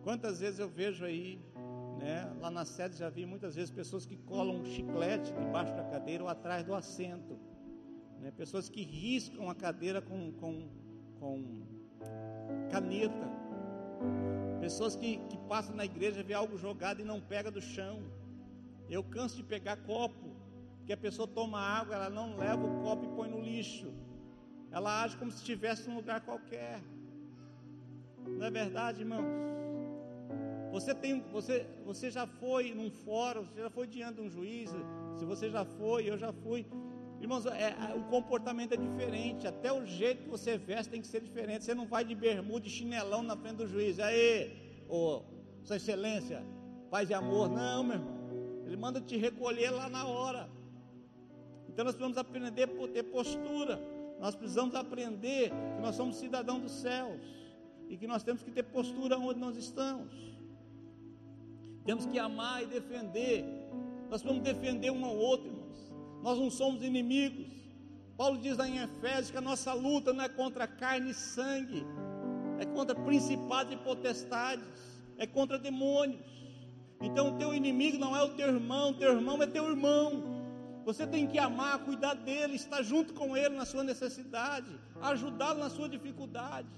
Quantas vezes eu vejo aí né? Lá na sede já vi muitas vezes pessoas que colam um chiclete debaixo da cadeira ou atrás do assento. Né? Pessoas que riscam a cadeira com, com, com caneta. Pessoas que, que passam na igreja, vê algo jogado e não pega do chão. Eu canso de pegar copo Porque a pessoa toma água, ela não leva o copo e põe no lixo. Ela age como se estivesse num lugar qualquer. Não é verdade, irmãos? Você tem, você, você já foi num fórum, você já foi diante de um juiz. Se você já foi, eu já fui. Irmãos, é, é, o comportamento é diferente. Até o jeito que você veste tem que ser diferente. Você não vai de bermuda e chinelão na frente do juiz. Aí, ô, Sua Excelência, paz e amor. Não, meu irmão. Ele manda te recolher lá na hora. Então nós precisamos aprender a ter postura. Nós precisamos aprender que nós somos cidadãos dos céus e que nós temos que ter postura onde nós estamos. Temos que amar e defender. Nós vamos defender um ao outro. Nós não somos inimigos. Paulo diz lá em Efésios que a nossa luta não é contra carne e sangue, é contra principados e potestades, é contra demônios. Então o teu inimigo não é o teu irmão, o teu irmão é teu irmão. Você tem que amar, cuidar dele, estar junto com ele na sua necessidade, ajudá-lo na sua dificuldade.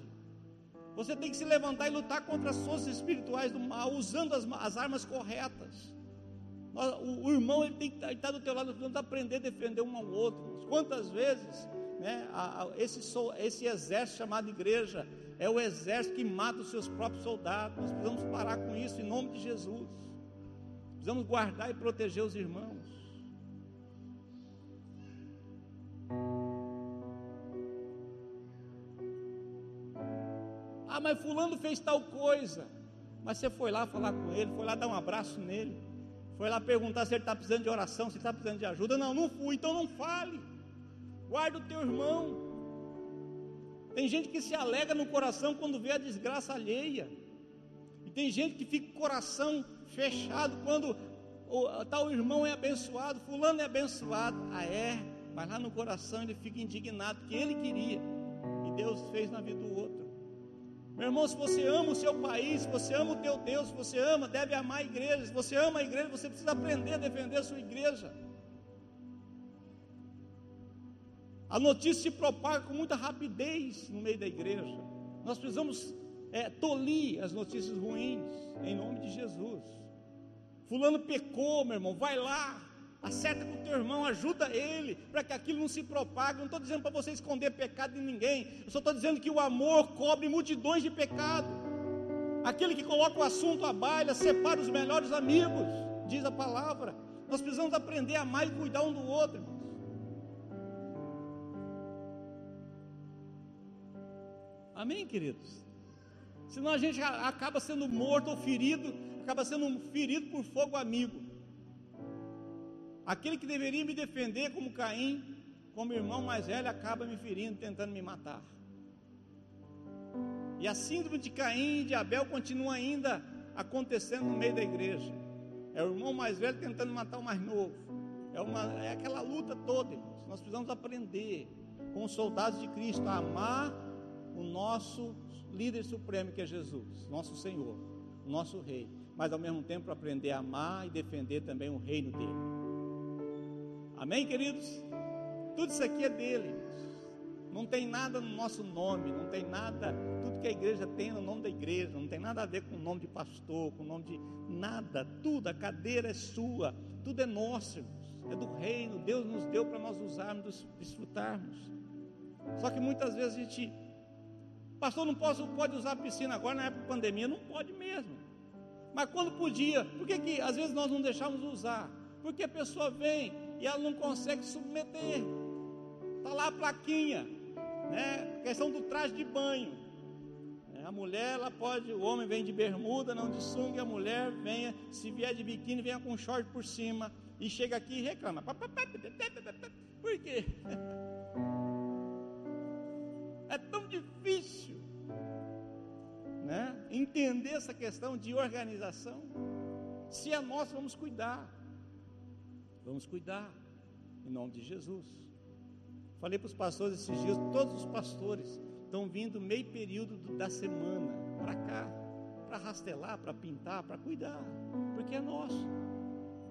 Você tem que se levantar e lutar contra as forças espirituais do mal, usando as, as armas corretas. O, irmão ele tem que estar tá do teu lado, precisamos aprender a defender um ao outro. Quantas vezes né, a, a, esse, esse exército chamado igreja é o exército que mata os seus próprios soldados. Nós precisamos parar com isso em nome de Jesus. Precisamos guardar e proteger os irmãos. Ah, mas fulano fez tal coisa. Mas você foi lá falar com ele, foi lá dar um abraço nele, foi lá perguntar se ele está precisando de oração, se está precisando de ajuda. Não, não fui, então não fale. Guarda o teu irmão. Tem gente que se alega no coração quando vê a desgraça alheia. E tem gente que fica com o coração fechado quando o tal irmão é abençoado, fulano é abençoado. Ah, é? Mas lá no coração ele fica indignado que ele queria e Deus fez na vida do outro. Meu irmão, se você ama o seu país, se você ama o teu Deus, se você ama, deve amar a igreja. Se você ama a igreja, você precisa aprender a defender a sua igreja. A notícia se propaga com muita rapidez no meio da igreja. Nós precisamos é, tolir as notícias ruins, em nome de Jesus. Fulano pecou, meu irmão, vai lá, Acerta com o teu irmão, ajuda ele, para que aquilo não se propague. Não estou dizendo para você esconder pecado de ninguém, eu só estou dizendo que o amor cobre multidões de pecado. Aquele que coloca o assunto à baila separa os melhores amigos, diz a palavra. Nós precisamos aprender a amar e cuidar um do outro. Amém, queridos? Senão a gente acaba sendo morto ou ferido, acaba sendo ferido por fogo amigo. Aquele que deveria me defender como Caim, como irmão mais velho, acaba me ferindo, tentando me matar. E a síndrome de Caim e de Abel continua ainda acontecendo no meio da igreja. É o irmão mais velho tentando matar o mais novo. É, uma, é aquela luta toda, irmãos. Nós precisamos aprender com os soldados de Cristo a amar o nosso líder supremo que é Jesus, nosso Senhor, nosso Rei. Mas ao mesmo tempo aprender a amar e defender também o reino dele. Amém, queridos? Tudo isso aqui é dele. Não tem nada no nosso nome, não tem nada, tudo que a igreja tem no nome da igreja, não tem nada a ver com o nome de pastor, com o nome de nada, tudo, a cadeira é sua, tudo é nosso, é do reino, Deus nos deu para nós usarmos, desfrutarmos. Só que muitas vezes a gente, pastor, não posso, pode usar a piscina agora na época da pandemia, não pode mesmo. Mas quando podia, por que, que às vezes nós não deixamos usar? Porque a pessoa vem, e ela não consegue submeter. Está lá a plaquinha, né? Questão do traje de banho. É, a mulher, ela pode, o homem vem de bermuda, não de sunga, a mulher venha, se vier de biquíni, venha com short por cima e chega aqui e reclama. Por quê? É tão difícil, né? Entender essa questão de organização. Se é nosso, vamos cuidar. Vamos cuidar, em nome de Jesus. Falei para os pastores esses dias, todos os pastores estão vindo meio período da semana para cá, para rastelar, para pintar, para cuidar, porque é nosso.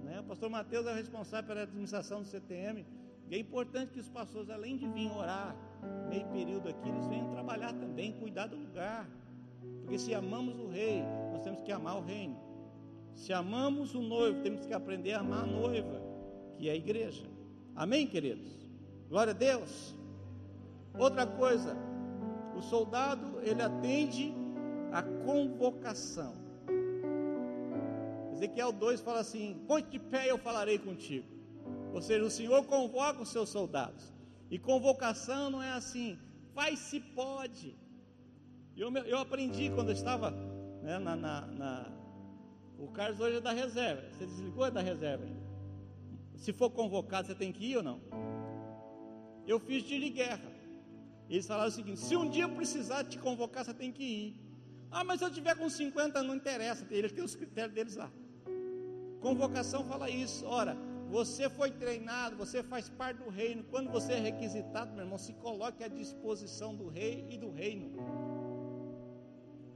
Né? O pastor Mateus é responsável pela administração do CTM. E é importante que os pastores, além de vir orar meio período aqui, eles venham trabalhar também, cuidar do lugar. Porque se amamos o rei, nós temos que amar o reino. Se amamos o noivo, temos que aprender a amar a noiva que é a igreja. Amém, queridos? Glória a Deus. Outra coisa, o soldado ele atende a convocação. Ezequiel 2 fala assim: Ponte de pé, eu falarei contigo. Ou seja, o Senhor convoca os seus soldados. E convocação não é assim, vai se pode. Eu, eu aprendi quando eu estava né, na, na, na, O Carlos hoje é da reserva. Você desligou é da reserva. Se for convocado, você tem que ir ou não? Eu fiz tiro de guerra. Eles falaram o seguinte: se um dia eu precisar te convocar, você tem que ir. Ah, mas se eu tiver com 50, não interessa. Eles têm os critérios deles lá. Convocação fala isso. Ora, você foi treinado, você faz parte do reino. Quando você é requisitado, meu irmão, se coloque à disposição do rei e do reino.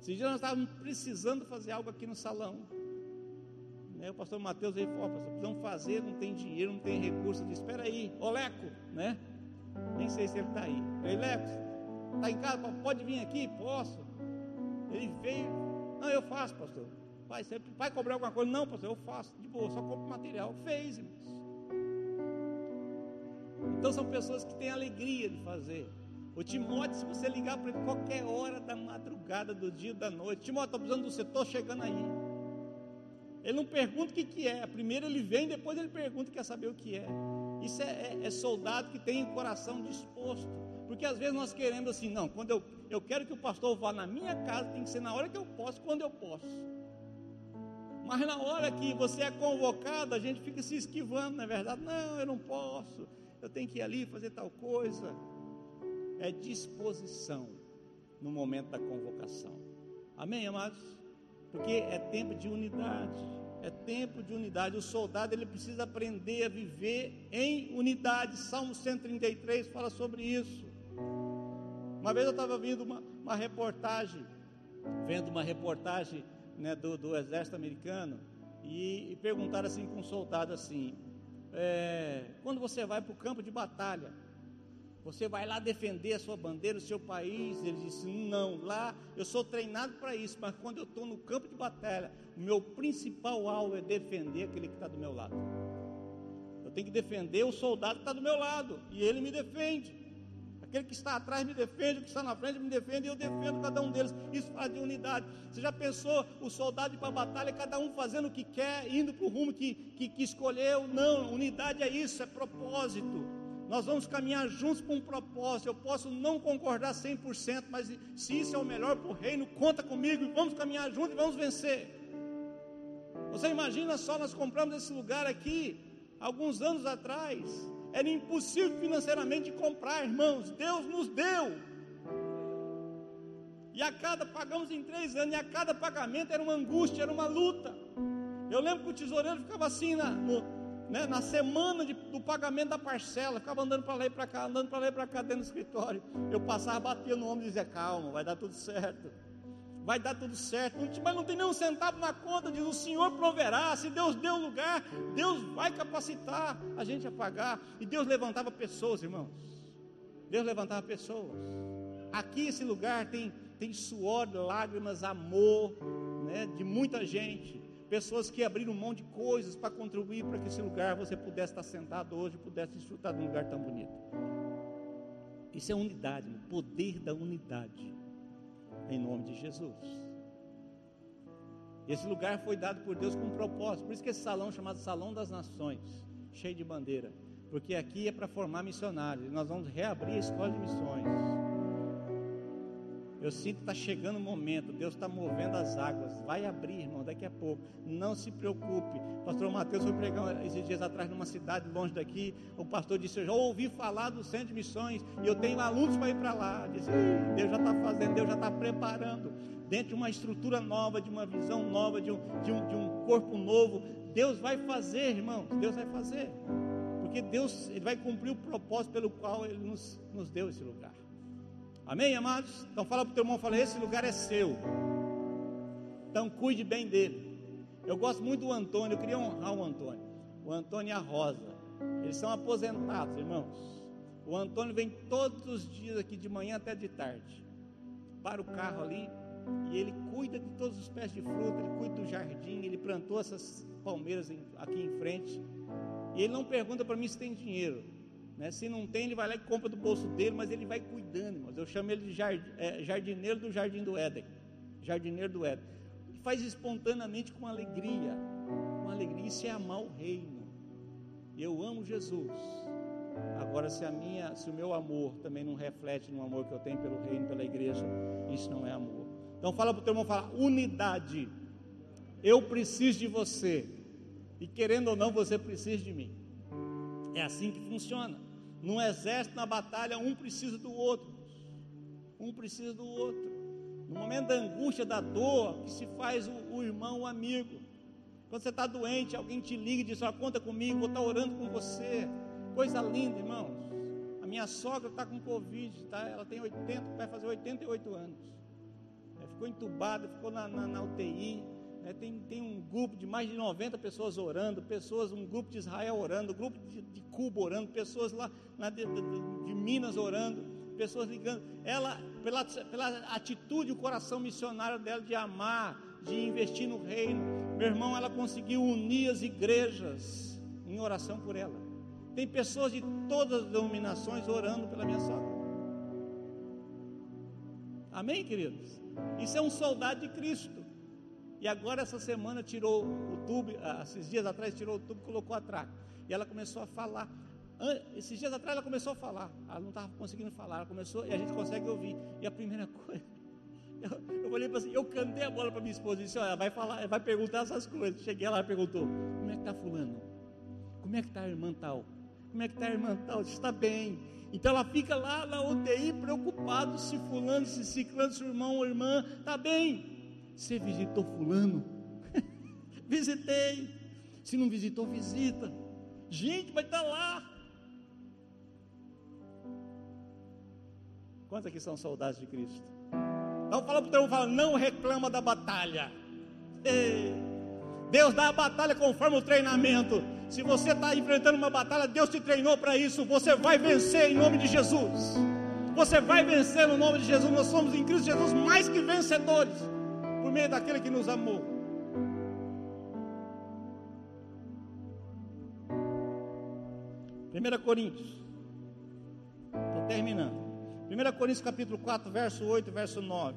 Esses dias nós estávamos precisando fazer algo aqui no salão. Né? O pastor Mateus aí falou, pastor, precisamos fazer, não tem dinheiro, não tem recurso. Eu disse, espera aí, ô Leco, né? Nem sei se ele está aí. Falei, Leco, está em casa, pode vir aqui? Posso. Ele veio, não, eu faço, pastor. Pai, você vai cobrar alguma coisa? Não, pastor, eu faço. De boa, só compro material. Fez, irmãos. Então são pessoas que têm alegria de fazer. O Timóteo, se você ligar para ele qualquer hora da madrugada, do dia, da noite, Timóteo, estou precisando do setor chegando aí. Ele não pergunta o que, que é. Primeiro ele vem, depois ele pergunta, quer saber o que é. Isso é, é, é soldado que tem o coração disposto. Porque às vezes nós queremos assim, não, quando eu, eu quero que o pastor vá na minha casa, tem que ser na hora que eu posso, quando eu posso. Mas na hora que você é convocado, a gente fica se esquivando, não é verdade? Não, eu não posso, eu tenho que ir ali fazer tal coisa. É disposição no momento da convocação. Amém, amados? Porque é tempo de unidade. É tempo de unidade. O soldado ele precisa aprender a viver em unidade. Salmo 133 fala sobre isso. Uma vez eu estava vendo uma, uma reportagem, vendo uma reportagem né, do, do, exército americano e, e perguntaram assim com um soldado assim: é, quando você vai para o campo de batalha, você vai lá defender a sua bandeira, o seu país? Ele disse: Não, lá eu sou treinado para isso, mas quando eu estou no campo de batalha, o meu principal alvo é defender aquele que está do meu lado. Eu tenho que defender o soldado que está do meu lado, e ele me defende. Aquele que está atrás me defende, o que está na frente me defende, e eu defendo cada um deles. Isso faz de unidade. Você já pensou o soldado para a batalha, cada um fazendo o que quer, indo para o rumo que, que, que escolheu? Não, unidade é isso, é propósito. Nós vamos caminhar juntos com um propósito. Eu posso não concordar 100%, mas se isso é o melhor para o reino, conta comigo e vamos caminhar juntos e vamos vencer. Você imagina só, nós compramos esse lugar aqui alguns anos atrás. Era impossível financeiramente comprar, irmãos. Deus nos deu. E a cada, pagamos em três anos, e a cada pagamento era uma angústia, era uma luta. Eu lembro que o tesoureiro ficava assim na, no, né, na semana de, do pagamento da parcela, ficava andando para lá e para cá, andando para lá e para cá dentro do escritório. Eu passava, batia no ombro e dizia: Calma, vai dar tudo certo vai dar tudo certo. Mas não tem nem um centavo na conta, diz o Senhor proverá. Se Deus deu lugar, Deus vai capacitar a gente a pagar. E Deus levantava pessoas, irmãos. Deus levantava pessoas. Aqui esse lugar tem, tem suor, lágrimas, amor, né, de muita gente. Pessoas que abriram mão de coisas para contribuir para que esse lugar você pudesse estar sentado hoje, pudesse desfrutar de um lugar tão bonito. Isso é unidade, o poder da unidade em nome de Jesus. Esse lugar foi dado por Deus com um propósito, por isso que esse salão chamado Salão das Nações, cheio de bandeira, porque aqui é para formar missionários, nós vamos reabrir a escola de missões. Eu sinto que está chegando o momento, Deus está movendo as águas. Vai abrir, irmão, daqui a pouco. Não se preocupe. Pastor Mateus foi pregar esses dias atrás numa cidade longe daqui. O pastor disse: Eu já ouvi falar do centro de missões e eu tenho alunos para ir para lá. Disse: Deus já está fazendo, Deus já está preparando. Dentro de uma estrutura nova, de uma visão nova, de um, de um, de um corpo novo. Deus vai fazer, irmão. Deus vai fazer. Porque Deus ele vai cumprir o propósito pelo qual Ele nos, nos deu esse lugar. Amém, amados? Então fala para o teu irmão, fala, esse lugar é seu. Então cuide bem dele. Eu gosto muito do Antônio, eu queria honrar o Antônio. O Antônio e a Rosa. Eles são aposentados, irmãos. O Antônio vem todos os dias aqui de manhã até de tarde. Para o carro ali e ele cuida de todos os pés de fruta, ele cuida do jardim, ele plantou essas palmeiras aqui em frente. E ele não pergunta para mim se tem dinheiro. Né? Se não tem, ele vai lá e compra do bolso dele, mas ele vai cuidando, irmãos. Eu chamo ele de é, jardineiro do jardim do Éden. Jardineiro do Éden. Ele faz espontaneamente com alegria. Com alegria. Isso é amar o reino. Eu amo Jesus. Agora, se a minha, se o meu amor também não reflete no amor que eu tenho pelo reino, pela igreja, isso não é amor. Então fala para o teu irmão, fala, unidade. Eu preciso de você. E querendo ou não, você precisa de mim. É assim que funciona. No exército, na batalha, um precisa do outro. Um precisa do outro. No momento da angústia, da dor, que se faz o, o irmão, o amigo. Quando você está doente, alguém te liga e diz: oh, conta comigo, vou estar tá orando com você. Coisa linda, irmãos. A minha sogra está com Covid, tá? ela tem 80, vai fazer 88 anos. É, ficou entubada, ficou na, na, na UTI. É, tem, tem um grupo de mais de 90 pessoas orando, pessoas, um grupo de Israel orando, um grupo de, de Cuba orando, pessoas lá, lá de, de, de, Minas orando, pessoas ligando. Ela, pela, pela atitude, o coração missionário dela de amar, de investir no reino, meu irmão, ela conseguiu unir as igrejas em oração por ela. Tem pessoas de todas as denominações orando pela minha sogra. Amém, queridos? Isso é um soldado de Cristo. E agora essa semana tirou o tubo, ah, esses dias atrás tirou o tubo colocou atrás. E ela começou a falar. Esses dias atrás ela começou a falar. Ela não estava conseguindo falar. Ela começou e a gente consegue ouvir. E a primeira coisa, eu, eu falei assim, eu cantei a bola para minha esposa e disse, olha, vai falar, vai perguntar essas coisas. Cheguei lá e perguntou, como é que está fulano? Como é que está a irmã tal? Como é que está a irmã tal? Está bem. Então ela fica lá na UTI preocupada se fulano, se ciclano, se irmão ou irmã está bem. Você visitou fulano? Visitei. Se não visitou, visita. Gente, vai estar tá lá. Quantos aqui são soldados de Cristo? Então fala para o teu fala, não reclama da batalha. Ei. Deus dá a batalha conforme o treinamento. Se você está enfrentando uma batalha, Deus te treinou para isso. Você vai vencer em nome de Jesus. Você vai vencer no nome de Jesus. Nós somos em Cristo Jesus mais que vencedores, por meio daquele que nos amou. Primeira Coríntios. Estou terminando. 1 Coríntios capítulo 4, verso 8, verso 9.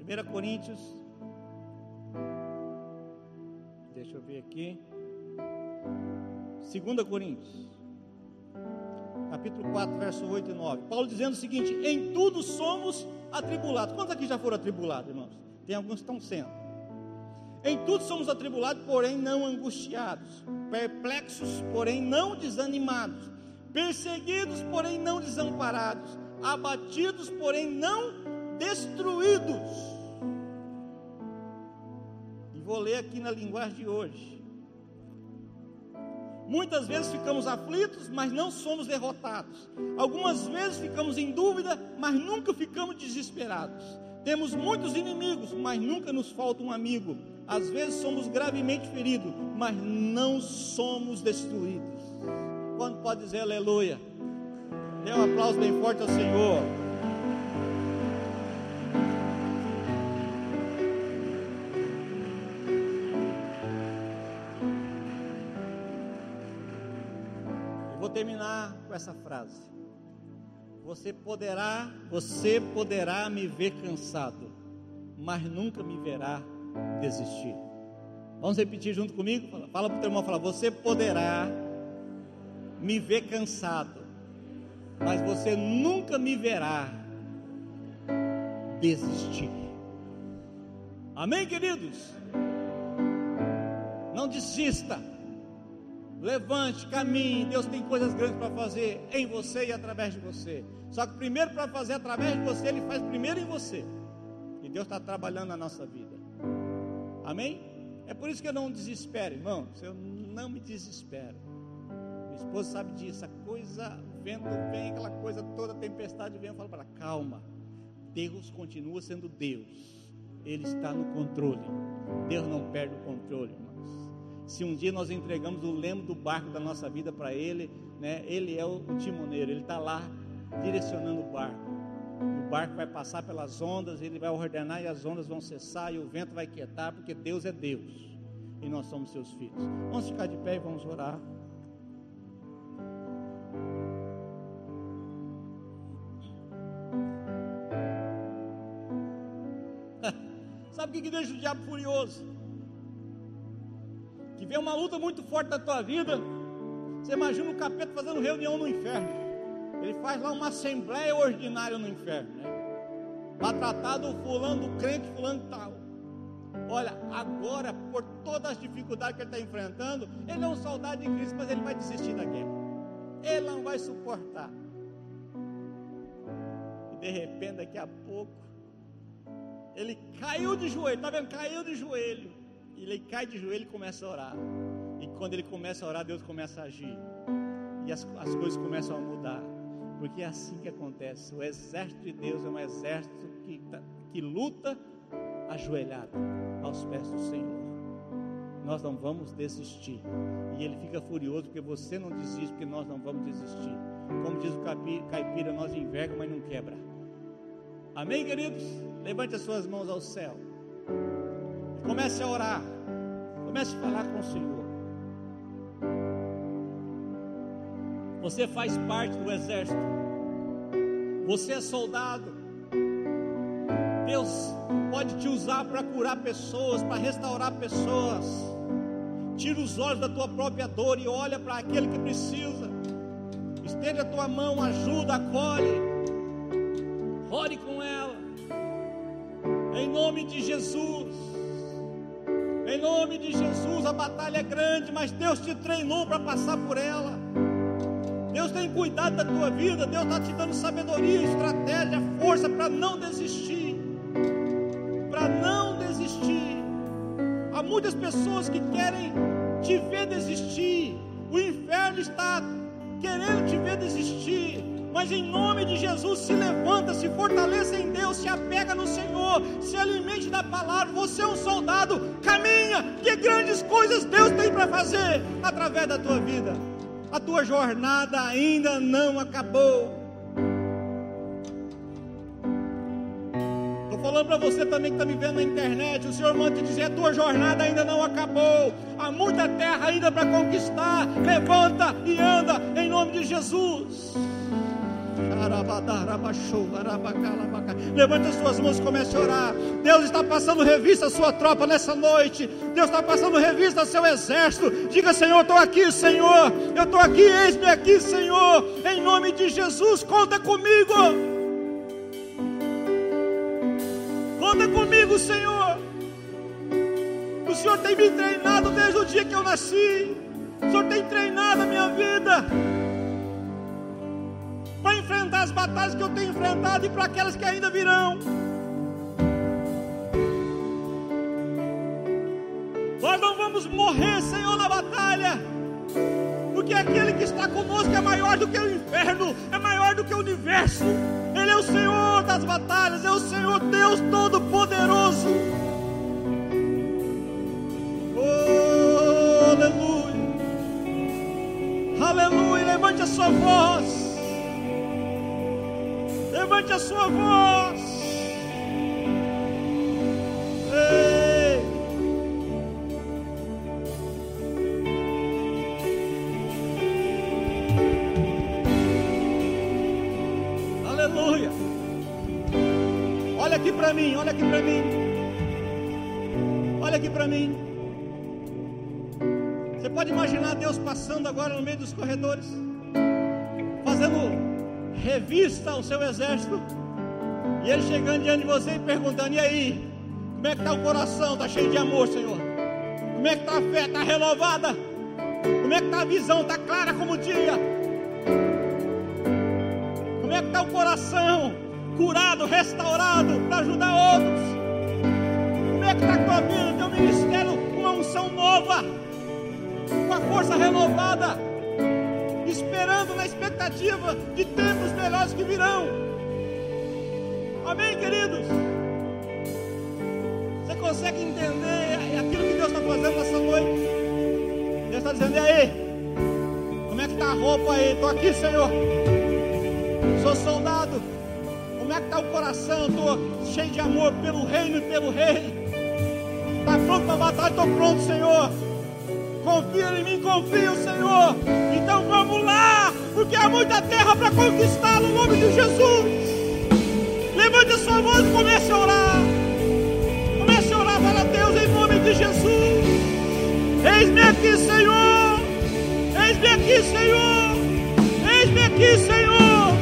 1 Coríntios Deixa eu ver aqui. 2 Coríntios, capítulo 4, verso 8 e 9. Paulo dizendo o seguinte: Em tudo somos atribulados. Quantos aqui já foram atribulados, irmãos? Tem alguns que estão sendo. Em tudo somos atribulados, porém não angustiados, perplexos, porém não desanimados, perseguidos, porém não desamparados, abatidos, porém não destruídos Vou ler aqui na linguagem de hoje. Muitas vezes ficamos aflitos, mas não somos derrotados. Algumas vezes ficamos em dúvida, mas nunca ficamos desesperados. Temos muitos inimigos, mas nunca nos falta um amigo. Às vezes somos gravemente feridos, mas não somos destruídos. Quando pode dizer aleluia? Dê um aplauso bem forte ao Senhor. Terminar com essa frase. Você poderá, você poderá me ver cansado, mas nunca me verá desistir. Vamos repetir junto comigo? Fala, para o teu irmão, fala, você poderá me ver cansado, mas você nunca me verá desistir. Amém, queridos? Não desista. Levante, caminhe. Deus tem coisas grandes para fazer em você e através de você. Só que primeiro para fazer através de você, Ele faz primeiro em você. E Deus está trabalhando na nossa vida. Amém? É por isso que eu não desespero, irmão. Eu não me desespero. Minha esposa sabe disso. A coisa, o vento vem, aquela coisa toda, tempestade vem. Eu falo para calma. Deus continua sendo Deus. Ele está no controle. Deus não perde o controle. Se um dia nós entregamos o leme do barco da nossa vida para Ele, né, Ele é o, timoneiro, Ele está lá direcionando o barco. O barco vai passar pelas ondas, Ele vai ordenar e as ondas vão cessar e o vento vai quietar, porque Deus é Deus. e nós somos seus filhos. Vamos ficar de pé e vamos orar. Sabe o que deixa o diabo furioso? Que vem uma luta muito forte na tua vida. Você imagina o capeta fazendo reunião no inferno. Ele faz lá uma assembleia ordinária no inferno, né? Para tratar do fulano, do crente, fulano tal. Olha, agora, por todas as dificuldades que ele está enfrentando, ele é um soldado de Cristo, mas ele vai desistir da guerra. Ele não vai suportar. E de repente, daqui a pouco, ele caiu de joelho, está vendo? Caiu de joelho. Ele cai de joelho e começa a orar. E quando ele começa a orar, Deus começa a agir. E as, as coisas começam a mudar. Porque é assim que acontece. O exército de Deus é um exército que, tá, que luta ajoelhado aos pés do Senhor. Nós não vamos desistir. E ele fica furioso porque você não desiste, porque nós não vamos desistir. Como diz o caipira, nós enverga, mas não quebra. Amém, queridos? Levante as suas mãos ao céu. Comece a orar. Comece a falar com o Senhor. Você faz parte do exército. Você é soldado. Deus pode te usar para curar pessoas, para restaurar pessoas. Tira os olhos da tua própria dor e olha para aquele que precisa. Estende a tua mão, ajuda, acolhe. Ore com ela. Em nome de Jesus. Em nome de Jesus, a batalha é grande, mas Deus te treinou para passar por ela. Deus tem cuidado da tua vida, Deus está te dando sabedoria, estratégia, força para não desistir. Para não desistir. Há muitas pessoas que querem te ver desistir. O inferno está querendo te ver desistir. Mas em nome de Jesus, se levanta, se fortaleça em Deus, se apega no Senhor, se alimente da palavra. Você é um soldado, caminha, que grandes coisas Deus tem para fazer através da tua vida. A tua jornada ainda não acabou. Estou falando para você também que está me vendo na internet. O Senhor manda te dizer: a tua jornada ainda não acabou. Há muita terra ainda para conquistar. Levanta e anda em nome de Jesus. Levante as suas mãos e comece a orar. Deus está passando revista à sua tropa nessa noite. Deus está passando revista ao seu exército. Diga, Senhor, estou aqui, Senhor. Eu estou aqui, eis-me aqui, Senhor. Em nome de Jesus, conta comigo. Conta comigo, Senhor. O Senhor tem me treinado desde o dia que eu nasci. O Senhor tem treinado a minha vida enfrentar as batalhas que eu tenho enfrentado e para aquelas que ainda virão. Nós não vamos morrer, Senhor, na batalha, porque aquele que está conosco é maior do que o inferno, é maior do que o universo. Ele é o Senhor das batalhas, é o Senhor Deus Todo-Poderoso. Oh, aleluia, aleluia. Levante a sua voz. Levante a sua voz. Aleluia. Olha aqui para mim, olha aqui para mim. Olha aqui para mim. Você pode imaginar Deus passando agora no meio dos corredores, fazendo revista ao seu exército. E ele chegando diante de você e perguntando: E aí? Como é que está o coração? Está cheio de amor, Senhor? Como é que está a fé? Está renovada? Como é que está a visão? Está clara como o dia? Como é que está o coração? Curado, restaurado para ajudar outros? Como é que está a tua vida, teu ministério? Uma unção nova, com a força renovada esperando na expectativa de tempos melhores que virão. Amém, queridos? Você consegue entender aquilo que Deus está fazendo nessa noite? Deus está dizendo: e aí? Como é que está a roupa aí? Estou aqui, Senhor. Sou soldado. Como é que está o coração? Estou cheio de amor pelo reino e pelo rei. Está pronto para a batalha, estou pronto, Senhor. Confia em mim, confia, Senhor. Então vamos lá, porque há muita terra para conquistar no nome de Jesus. Levante sua voz e comece a orar. Comece a orar para Deus em nome de Jesus. Eis-me aqui, Senhor. Eis-me aqui, Senhor. Eis-me aqui, Senhor.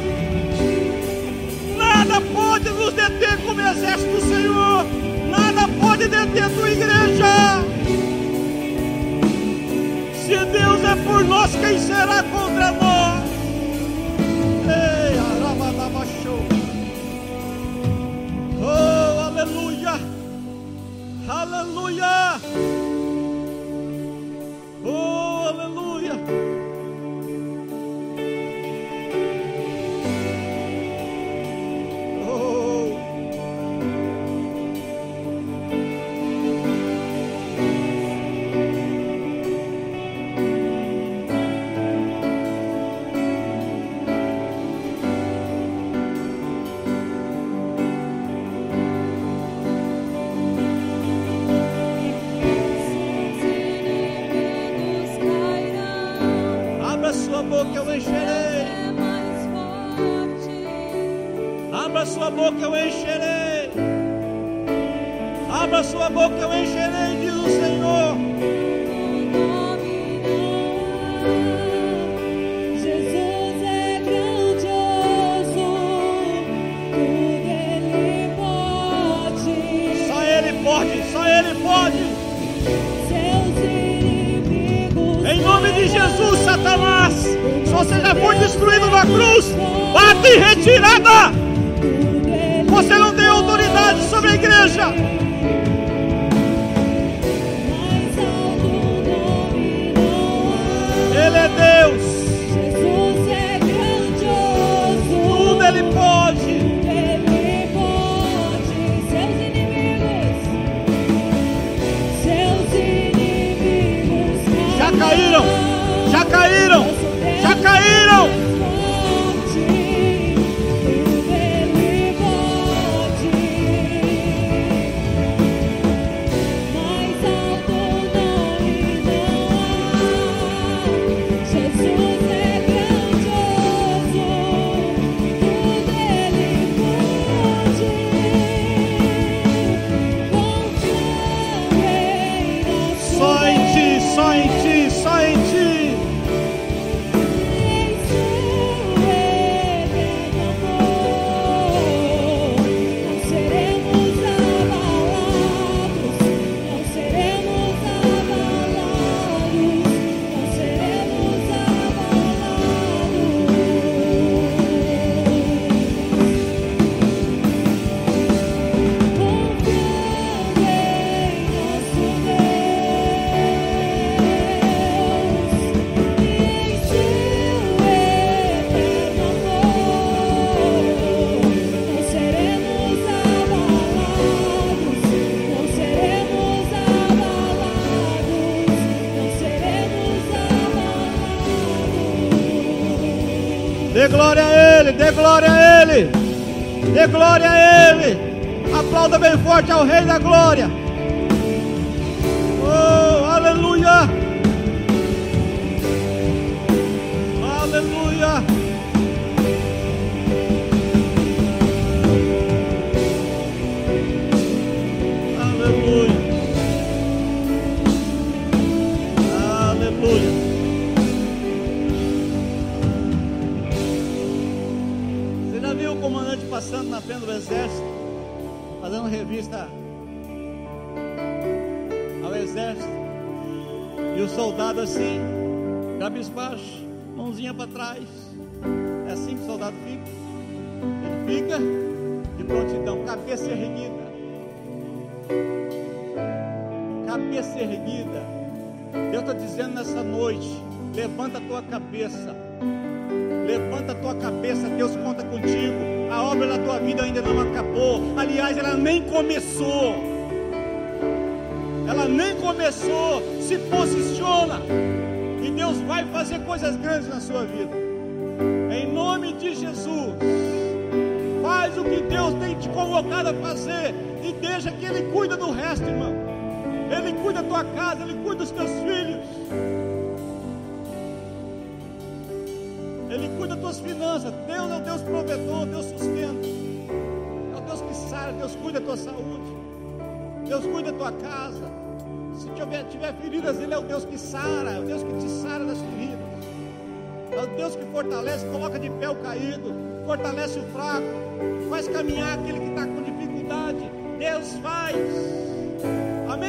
Nada pode nos deter como exército Senhor. Nada pode deter tua igreja. Por nós, quem será contra nós? Ei, Oh, aleluia! Aleluia! Só Ele pode. Em nome de Jesus, Satanás, se você já foi destruído na cruz, bate em retirada. Você não tem autoridade sobre a igreja. Ele é Deus. Caíram. Já caíram. Glória a Ele, dê glória a Ele, dê glória a Ele. Aplauda bem forte ao Rei da Glória. Oh, aleluia. Aleluia. Passando na frente do exército, fazendo revista ao exército, e o soldado assim, cabisbaixo, mãozinha para trás. É assim que o soldado fica. Ele fica de prontidão, cabeça erguida. Cabeça erguida. Deus está dizendo nessa noite: levanta a tua cabeça. Levanta a tua cabeça, Deus conta contigo. A obra da tua vida ainda não acabou. Aliás, ela nem começou. Ela nem começou. Se posiciona. E Deus vai fazer coisas grandes na sua vida. Em nome de Jesus. Faz o que Deus tem te convocado a fazer. E deixa que Ele cuida do resto, irmão. Ele cuida da tua casa, Ele cuida dos teus filhos. Ele cuida das tuas finanças. Deus é o Deus provedor, Deus sustenta. É o Deus que sara, Deus cuida da tua saúde. Deus cuida da tua casa. Se tiver, tiver feridas, Ele é o Deus que sara, é o Deus que te sara das feridas. É o Deus que fortalece, coloca de pé o caído, fortalece o fraco, faz caminhar aquele que está com dificuldade. Deus faz. Amém.